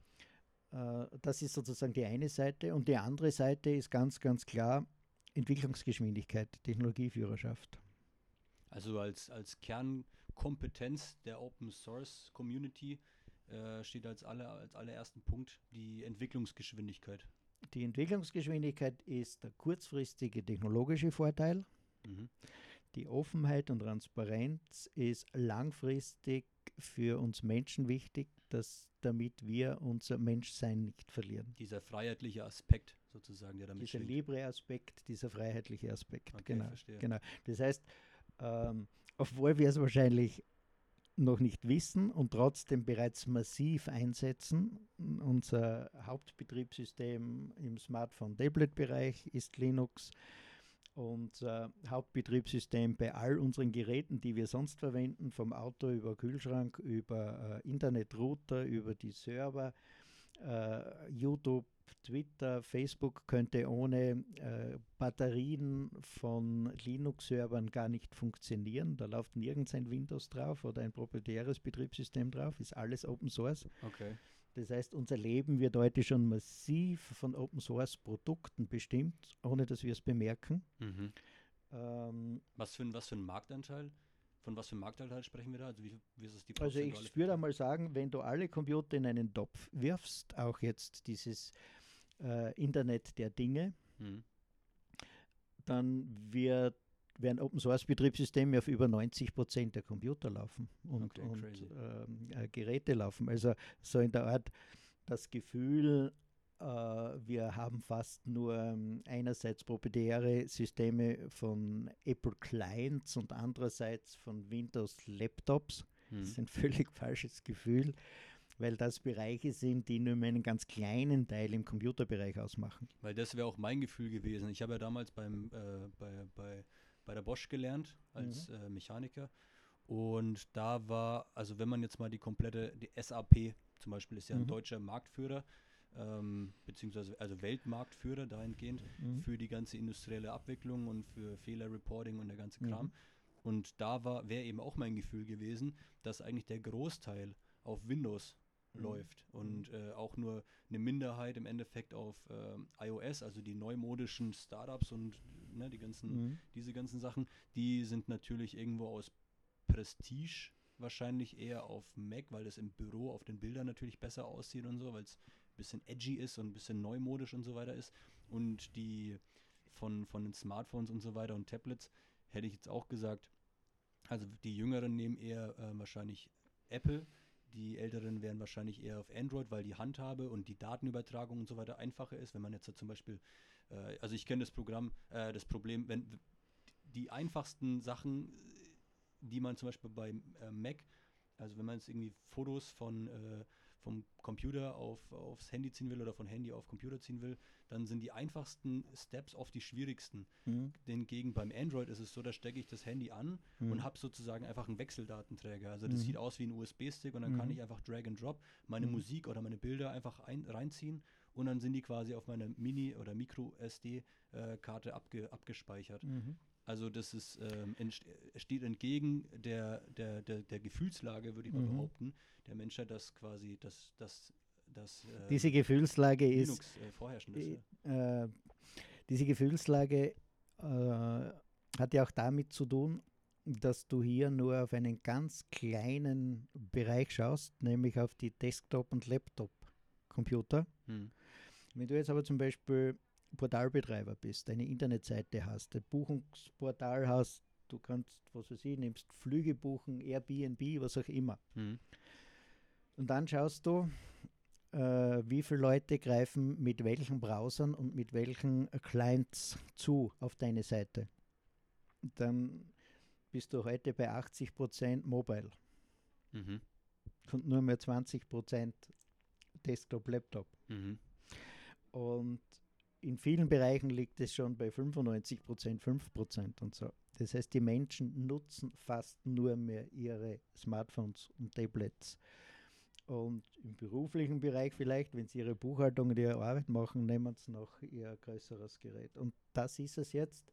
Äh, das ist sozusagen die eine Seite. Und die andere Seite ist ganz, ganz klar, Entwicklungsgeschwindigkeit, Technologieführerschaft. Also als, als Kernkompetenz der Open Source Community äh, steht als, alle, als allerersten Punkt die Entwicklungsgeschwindigkeit. Die Entwicklungsgeschwindigkeit ist der kurzfristige technologische Vorteil. Mhm. Die Offenheit und Transparenz ist langfristig für uns Menschen wichtig, dass, damit wir unser Menschsein nicht verlieren. Dieser freiheitliche Aspekt sozusagen, der damit Dieser Libre-Aspekt, dieser freiheitliche Aspekt. Okay, genau, verstehe. genau. Das heißt, ähm, obwohl wir es wahrscheinlich noch nicht wissen und trotzdem bereits massiv einsetzen. Unser Hauptbetriebssystem im Smartphone-Tablet-Bereich ist Linux. Unser Hauptbetriebssystem bei all unseren Geräten, die wir sonst verwenden, vom Auto über Kühlschrank, über äh, Internetrouter, über die Server, äh, YouTube, Twitter, Facebook könnte ohne äh, Batterien von Linux-Servern gar nicht funktionieren. Da läuft nirgends ein Windows drauf oder ein proprietäres Betriebssystem drauf, ist alles Open Source. Okay. Das heißt, unser Leben wird heute schon massiv von Open Source Produkten bestimmt, ohne dass wir es bemerken. Mhm. Ähm, was, für ein, was für ein Marktanteil? Von was für einem Marktanteil sprechen wir da? Also, wie, wie ist es die also ich würde einmal sagen, wenn du alle Computer in einen Topf wirfst, auch jetzt dieses äh, Internet der Dinge, mhm. dann wird, werden Open Source Betriebssysteme auf über 90 Prozent der Computer laufen und, okay, und ähm, äh, Geräte laufen. Also so in der Art das Gefühl, äh, wir haben fast nur ähm, einerseits proprietäre Systeme von Apple Clients und andererseits von Windows Laptops. Das ist mhm. ein völlig falsches Gefühl weil das Bereiche sind, die nur einen ganz kleinen Teil im Computerbereich ausmachen. Weil das wäre auch mein Gefühl gewesen. Ich habe ja damals beim, äh, bei, bei, bei der Bosch gelernt als mhm. äh, Mechaniker. Und da war, also wenn man jetzt mal die komplette, die SAP zum Beispiel ist ja ein mhm. deutscher Marktführer, ähm, beziehungsweise also Weltmarktführer dahingehend mhm. für die ganze industrielle Abwicklung und für Fehlerreporting und der ganze Kram. Mhm. Und da war, wäre eben auch mein Gefühl gewesen, dass eigentlich der Großteil auf Windows Mhm. läuft und äh, auch nur eine Minderheit im Endeffekt auf äh, iOS, also die neumodischen Startups und ne, die ganzen, mhm. diese ganzen Sachen, die sind natürlich irgendwo aus Prestige wahrscheinlich eher auf Mac, weil das im Büro auf den Bildern natürlich besser aussieht und so, weil es ein bisschen edgy ist und ein bisschen neumodisch und so weiter ist. Und die von, von den Smartphones und so weiter und Tablets hätte ich jetzt auch gesagt, also die Jüngeren nehmen eher äh, wahrscheinlich Apple die Älteren wären wahrscheinlich eher auf Android, weil die Handhabe und die Datenübertragung und so weiter einfacher ist. Wenn man jetzt zum Beispiel, äh, also ich kenne das Programm, äh, das Problem, wenn die einfachsten Sachen die man zum Beispiel bei äh, Mac, also wenn man jetzt irgendwie Fotos von äh, vom Computer auf, aufs Handy ziehen will oder von Handy auf Computer ziehen will, dann sind die einfachsten Steps oft die schwierigsten. Mhm. Hingegen beim Android ist es so, da stecke ich das Handy an Mhm. und habe sozusagen einfach einen Wechseldatenträger. Also das Mhm. sieht aus wie ein USB-Stick und dann kann Mhm. ich einfach Drag and Drop meine Mhm. Musik oder meine Bilder einfach ein, reinziehen und dann sind die quasi auf meiner Mini- oder Micro-SD-Karte abge, abgespeichert. Mhm. Also das ist, ähm, steht entgegen der, der, der, der Gefühlslage, würde ich mal Mhm. behaupten, der Menschheit, dass quasi das, das, das äh, Diese Gefühlslage ist, Linux äh, vorherrschend ist. Ja. äh, diese Gefühlslage äh, hat ja auch damit zu tun, dass du hier nur auf einen ganz kleinen Bereich schaust, nämlich auf die Desktop- und Laptop-Computer. Hm. Wenn du jetzt aber zum Beispiel Portalbetreiber bist, eine Internetseite hast, ein Buchungsportal hast, du kannst, was weiß ich, nimmst Flüge buchen, Airbnb, was auch immer. Hm. Und dann schaust du, äh, wie viele Leute greifen mit welchen Browsern und mit welchen Clients zu auf deine Seite. Dann bist du heute bei 80% Mobile Mhm. und nur mehr 20% Desktop, Laptop. Mhm. Und in vielen Bereichen liegt es schon bei 95 Prozent, 5 Prozent und so. Das heißt, die Menschen nutzen fast nur mehr ihre Smartphones und Tablets. Und im beruflichen Bereich vielleicht, wenn sie ihre Buchhaltung und ihre Arbeit machen, nehmen sie noch ihr größeres Gerät. Und das ist es jetzt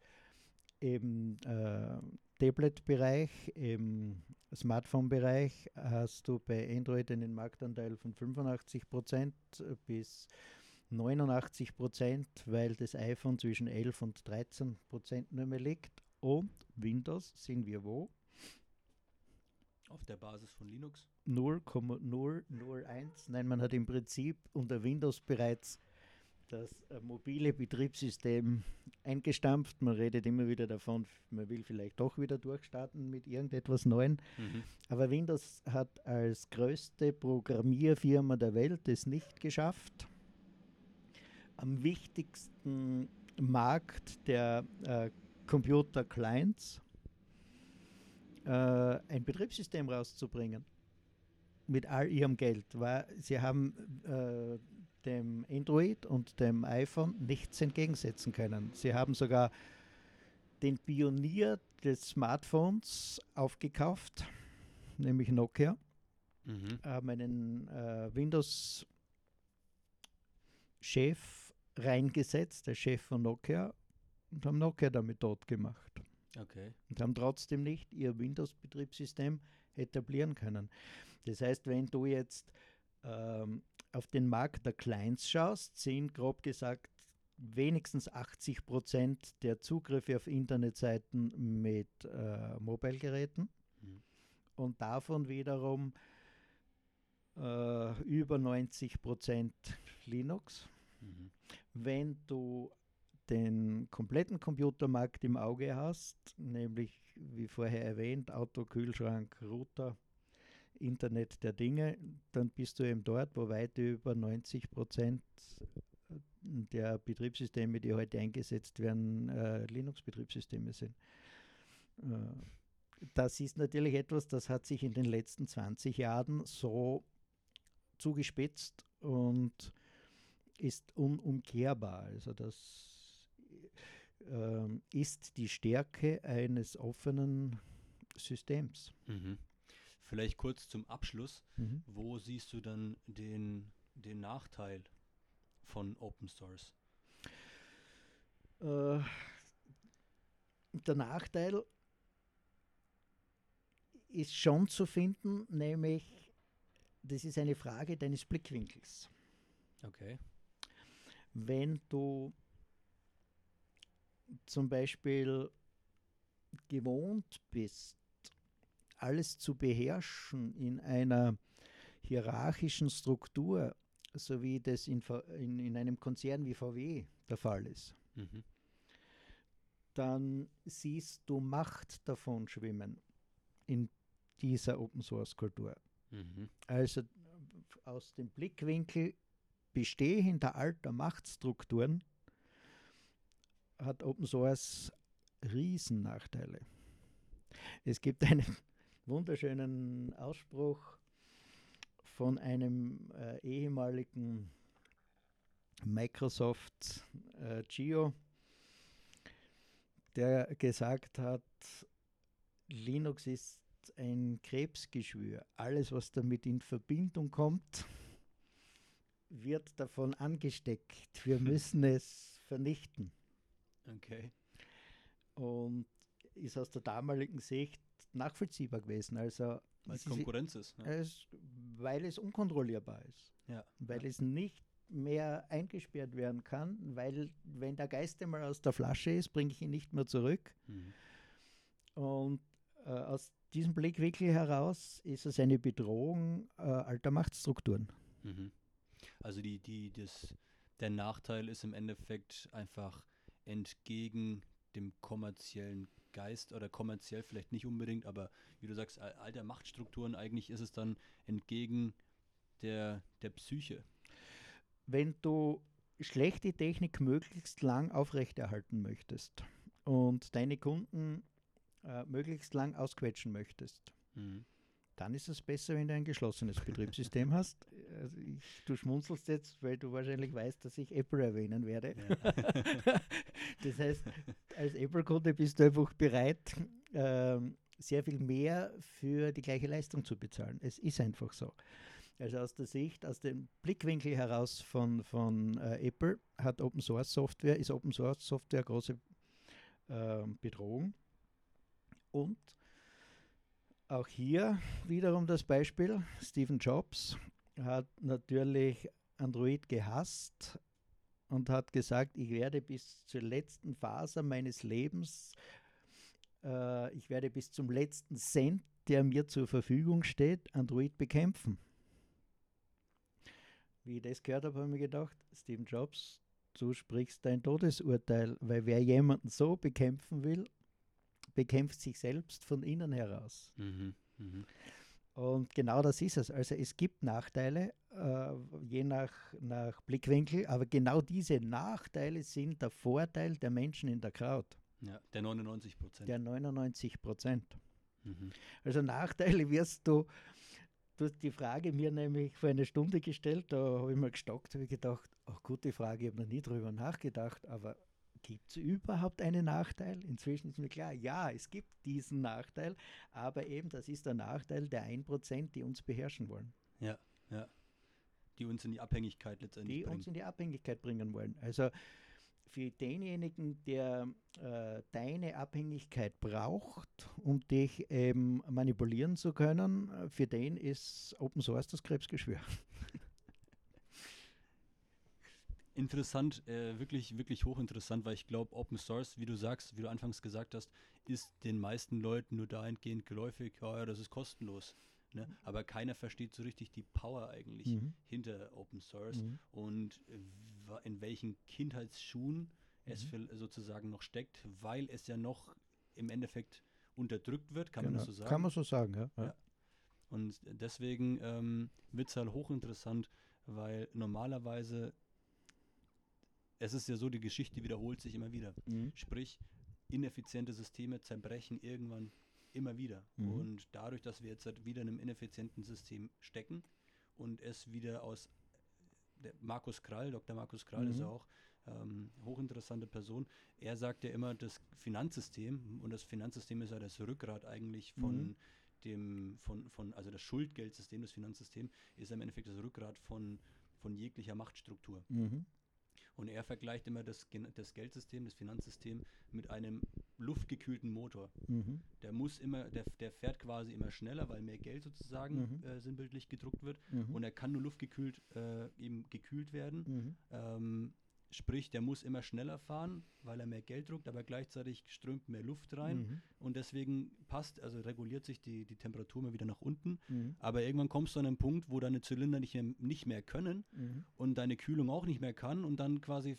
im äh, Tablet-Bereich, im Smartphone-Bereich hast du bei Android einen Marktanteil von 85 Prozent bis 89 Prozent, weil das iPhone zwischen 11 und 13 Prozent nur mehr liegt. Und Windows sind wir wo? Auf der Basis von Linux. 0,001. Nein, man hat im Prinzip unter Windows bereits das äh, mobile Betriebssystem eingestampft. Man redet immer wieder davon, man will vielleicht doch wieder durchstarten mit irgendetwas Neuem. Mhm. Aber Windows hat als größte Programmierfirma der Welt es nicht geschafft, am wichtigsten Markt der äh, Computer-Clients äh, ein Betriebssystem rauszubringen. Mit all ihrem Geld. Weil sie haben äh, dem Android und dem iPhone nichts entgegensetzen können. Sie haben sogar den Pionier des Smartphones aufgekauft, nämlich Nokia, Mhm. haben einen äh, Windows-Chef reingesetzt, der Chef von Nokia, und haben Nokia damit tot gemacht. Okay. Und haben trotzdem nicht ihr Windows-Betriebssystem etablieren können. Das heißt, wenn du jetzt ähm, auf den Markt der Clients schaust, sind grob gesagt wenigstens 80 Prozent der Zugriffe auf Internetseiten mit äh, Mobilgeräten Mhm. und davon wiederum äh, über 90 Prozent Linux. Mhm. Wenn du den kompletten Computermarkt im Auge hast, nämlich wie vorher erwähnt, Auto, Kühlschrank, Router, Internet der Dinge, dann bist du eben dort, wo weit über 90 Prozent der Betriebssysteme, die heute eingesetzt werden, äh, Linux-Betriebssysteme sind. Äh, das ist natürlich etwas, das hat sich in den letzten 20 Jahren so zugespitzt und ist unumkehrbar. Also das ähm, ist die Stärke eines offenen Systems. Mhm. Vielleicht kurz zum Abschluss. Mhm. Wo siehst du dann den, den Nachteil von Open Source? Äh, der Nachteil ist schon zu finden, nämlich das ist eine Frage deines Blickwinkels. Okay. Wenn du zum Beispiel gewohnt bist, alles zu beherrschen in einer hierarchischen Struktur, so wie das in, in, in einem Konzern wie VW der Fall ist, Mhm. dann siehst du Macht davon schwimmen in dieser Open Source Kultur. Mhm. Also aus dem Blickwinkel bestehender alter Machtstrukturen hat Open Source Riesennachteile. Es gibt einen wunderschönen Ausspruch von einem äh, ehemaligen Microsoft äh, Geo, der gesagt hat, Linux ist ein Krebsgeschwür. Alles, was damit in Verbindung kommt, wird davon angesteckt. Wir müssen es vernichten. Okay. Und ist aus der damaligen Sicht nachvollziehbar gewesen. Also weil es Konkurrenz ist. Ne? Es, weil es unkontrollierbar ist. Ja. Weil ja. es nicht mehr eingesperrt werden kann, weil wenn der Geist einmal aus der Flasche ist, bringe ich ihn nicht mehr zurück. Mhm. Und äh, aus diesem Blickwinkel heraus ist es eine Bedrohung äh, alter Machtstrukturen. Mhm. Also die, die, das, der Nachteil ist im Endeffekt einfach entgegen dem kommerziellen Geist oder kommerziell vielleicht nicht unbedingt, aber wie du sagst, alter Machtstrukturen, eigentlich ist es dann entgegen der, der Psyche. Wenn du schlechte Technik möglichst lang aufrechterhalten möchtest und deine Kunden äh, möglichst lang ausquetschen möchtest, mhm. dann ist es besser, wenn du ein geschlossenes Betriebssystem hast. Also ich, du schmunzelst jetzt, weil du wahrscheinlich weißt, dass ich Apple erwähnen werde. Ja. das heißt, als Apple-Kunde bist du einfach bereit, äh, sehr viel mehr für die gleiche Leistung zu bezahlen. Es ist einfach so. Also aus der Sicht, aus dem Blickwinkel heraus von, von äh, Apple hat Open Source Software, ist Open Source Software eine große äh, Bedrohung. Und auch hier wiederum das Beispiel, Stephen Jobs hat natürlich Android gehasst und hat gesagt, ich werde bis zur letzten Phase meines Lebens, äh, ich werde bis zum letzten Cent, der mir zur Verfügung steht, Android bekämpfen. Wie ich das gehört habe, habe ich mir gedacht, Stephen Jobs, du sprichst dein Todesurteil, weil wer jemanden so bekämpfen will, bekämpft sich selbst von innen heraus. Mhm, mh. Und genau das ist es. Also es gibt Nachteile, äh, je nach, nach Blickwinkel, aber genau diese Nachteile sind der Vorteil der Menschen in der Crowd. Ja, der 99 Prozent. Der 99 Prozent. Mhm. Also Nachteile wirst du, du hast die Frage mir nämlich vor einer Stunde gestellt, da habe ich mir gestockt, habe ich gedacht, oh, gute Frage, ich habe noch nie drüber nachgedacht, aber Gibt es überhaupt einen Nachteil? Inzwischen ist mir klar, ja, es gibt diesen Nachteil, aber eben das ist der Nachteil der 1%, die uns beherrschen wollen. Ja, ja. Die uns in die Abhängigkeit letztendlich Die bringen. uns in die Abhängigkeit bringen wollen. Also für denjenigen, der äh, deine Abhängigkeit braucht, um dich eben manipulieren zu können, für den ist Open Source das Krebsgeschwür. Interessant, äh, wirklich, wirklich hochinteressant, weil ich glaube, Open Source, wie du sagst, wie du anfangs gesagt hast, ist den meisten Leuten nur dahingehend geläufig, ja, das ist kostenlos. Ne? Aber keiner versteht so richtig die Power eigentlich mhm. hinter Open Source mhm. und in welchen Kindheitsschuhen mhm. es für, sozusagen noch steckt, weil es ja noch im Endeffekt unterdrückt wird, kann genau. man das so sagen? Kann man so sagen, ja. ja. ja. Und deswegen ähm, wird es halt hochinteressant, weil normalerweise es ist ja so, die Geschichte wiederholt sich immer wieder. Mhm. Sprich, ineffiziente Systeme zerbrechen irgendwann immer wieder. Mhm. Und dadurch, dass wir jetzt halt wieder in einem ineffizienten System stecken und es wieder aus Markus Krall, Dr. Markus Krall mhm. ist ja auch ähm, hochinteressante Person. Er sagt ja immer, das Finanzsystem und das Finanzsystem ist ja das Rückgrat eigentlich von mhm. dem, von, von, also das Schuldgeldsystem, das Finanzsystem ist im Endeffekt das Rückgrat von, von jeglicher Machtstruktur. Mhm. Und er vergleicht immer das, das Geldsystem, das Finanzsystem mit einem luftgekühlten Motor. Mhm. Der muss immer, der, der fährt quasi immer schneller, weil mehr Geld sozusagen mhm. äh, sinnbildlich gedruckt wird. Mhm. Und er kann nur luftgekühlt äh, eben gekühlt werden. Mhm. Ähm, Sprich, der muss immer schneller fahren, weil er mehr Geld druckt, aber gleichzeitig strömt mehr Luft rein mhm. und deswegen passt, also reguliert sich die, die Temperatur mal wieder nach unten. Mhm. Aber irgendwann kommst du an einen Punkt, wo deine Zylinder nicht mehr, nicht mehr können mhm. und deine Kühlung auch nicht mehr kann und dann quasi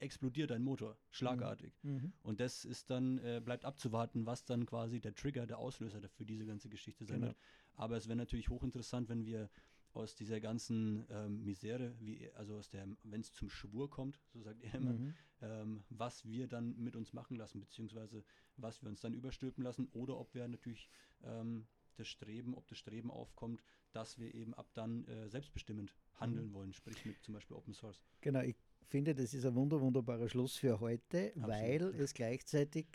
explodiert dein Motor schlagartig. Mhm. Mhm. Und das ist dann, äh, bleibt abzuwarten, was dann quasi der Trigger, der Auslöser für diese ganze Geschichte sein genau. wird. Aber es wäre natürlich hochinteressant, wenn wir aus dieser ganzen ähm, Misere, wie, also aus der, wenn es zum Schwur kommt, so sagt er immer, Mhm. ähm, was wir dann mit uns machen lassen, beziehungsweise was wir uns dann überstülpen lassen oder ob wir natürlich ähm, das Streben, ob das Streben aufkommt, dass wir eben ab dann äh, selbstbestimmend handeln wollen, sprich mit zum Beispiel Open Source. Genau, ich finde, das ist ein wunder, wunderbarer Schluss für heute, Absolut. weil es gleichzeitig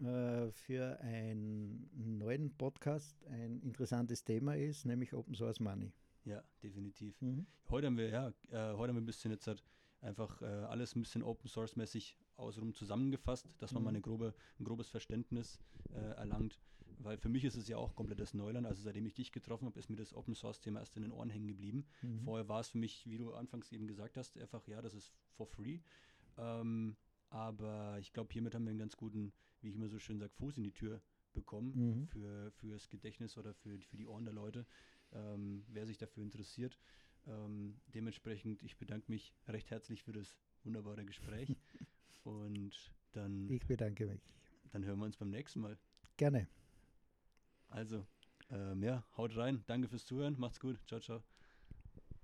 äh, für einen neuen Podcast ein interessantes Thema ist, nämlich Open Source Money. Ja, definitiv. Mhm. Heute haben wir, ja, äh, heute haben wir ein bisschen jetzt halt einfach äh, alles ein bisschen Open Source mäßig außenrum zusammengefasst, dass man Mhm. mal eine grobe, ein grobes Verständnis äh, erlangt. Weil für mich ist es ja auch komplettes Neuland. Also seitdem ich dich getroffen habe, ist mir das Open Source Thema erst in den Ohren hängen geblieben. Mhm. Vorher war es für mich, wie du anfangs eben gesagt hast, einfach, ja, das ist for free. Ähm, aber ich glaube, hiermit haben wir einen ganz guten, wie ich immer so schön sage, Fuß in die Tür bekommen Mhm. für, fürs Gedächtnis oder für, für die Ohren der Leute, ähm, wer sich dafür interessiert. Ähm, dementsprechend, ich bedanke mich recht herzlich für das wunderbare Gespräch und dann, Ich bedanke mich. dann hören wir uns beim nächsten Mal. Gerne. Also, ähm, ja, haut rein. Danke fürs Zuhören. Macht's gut. Ciao, ciao.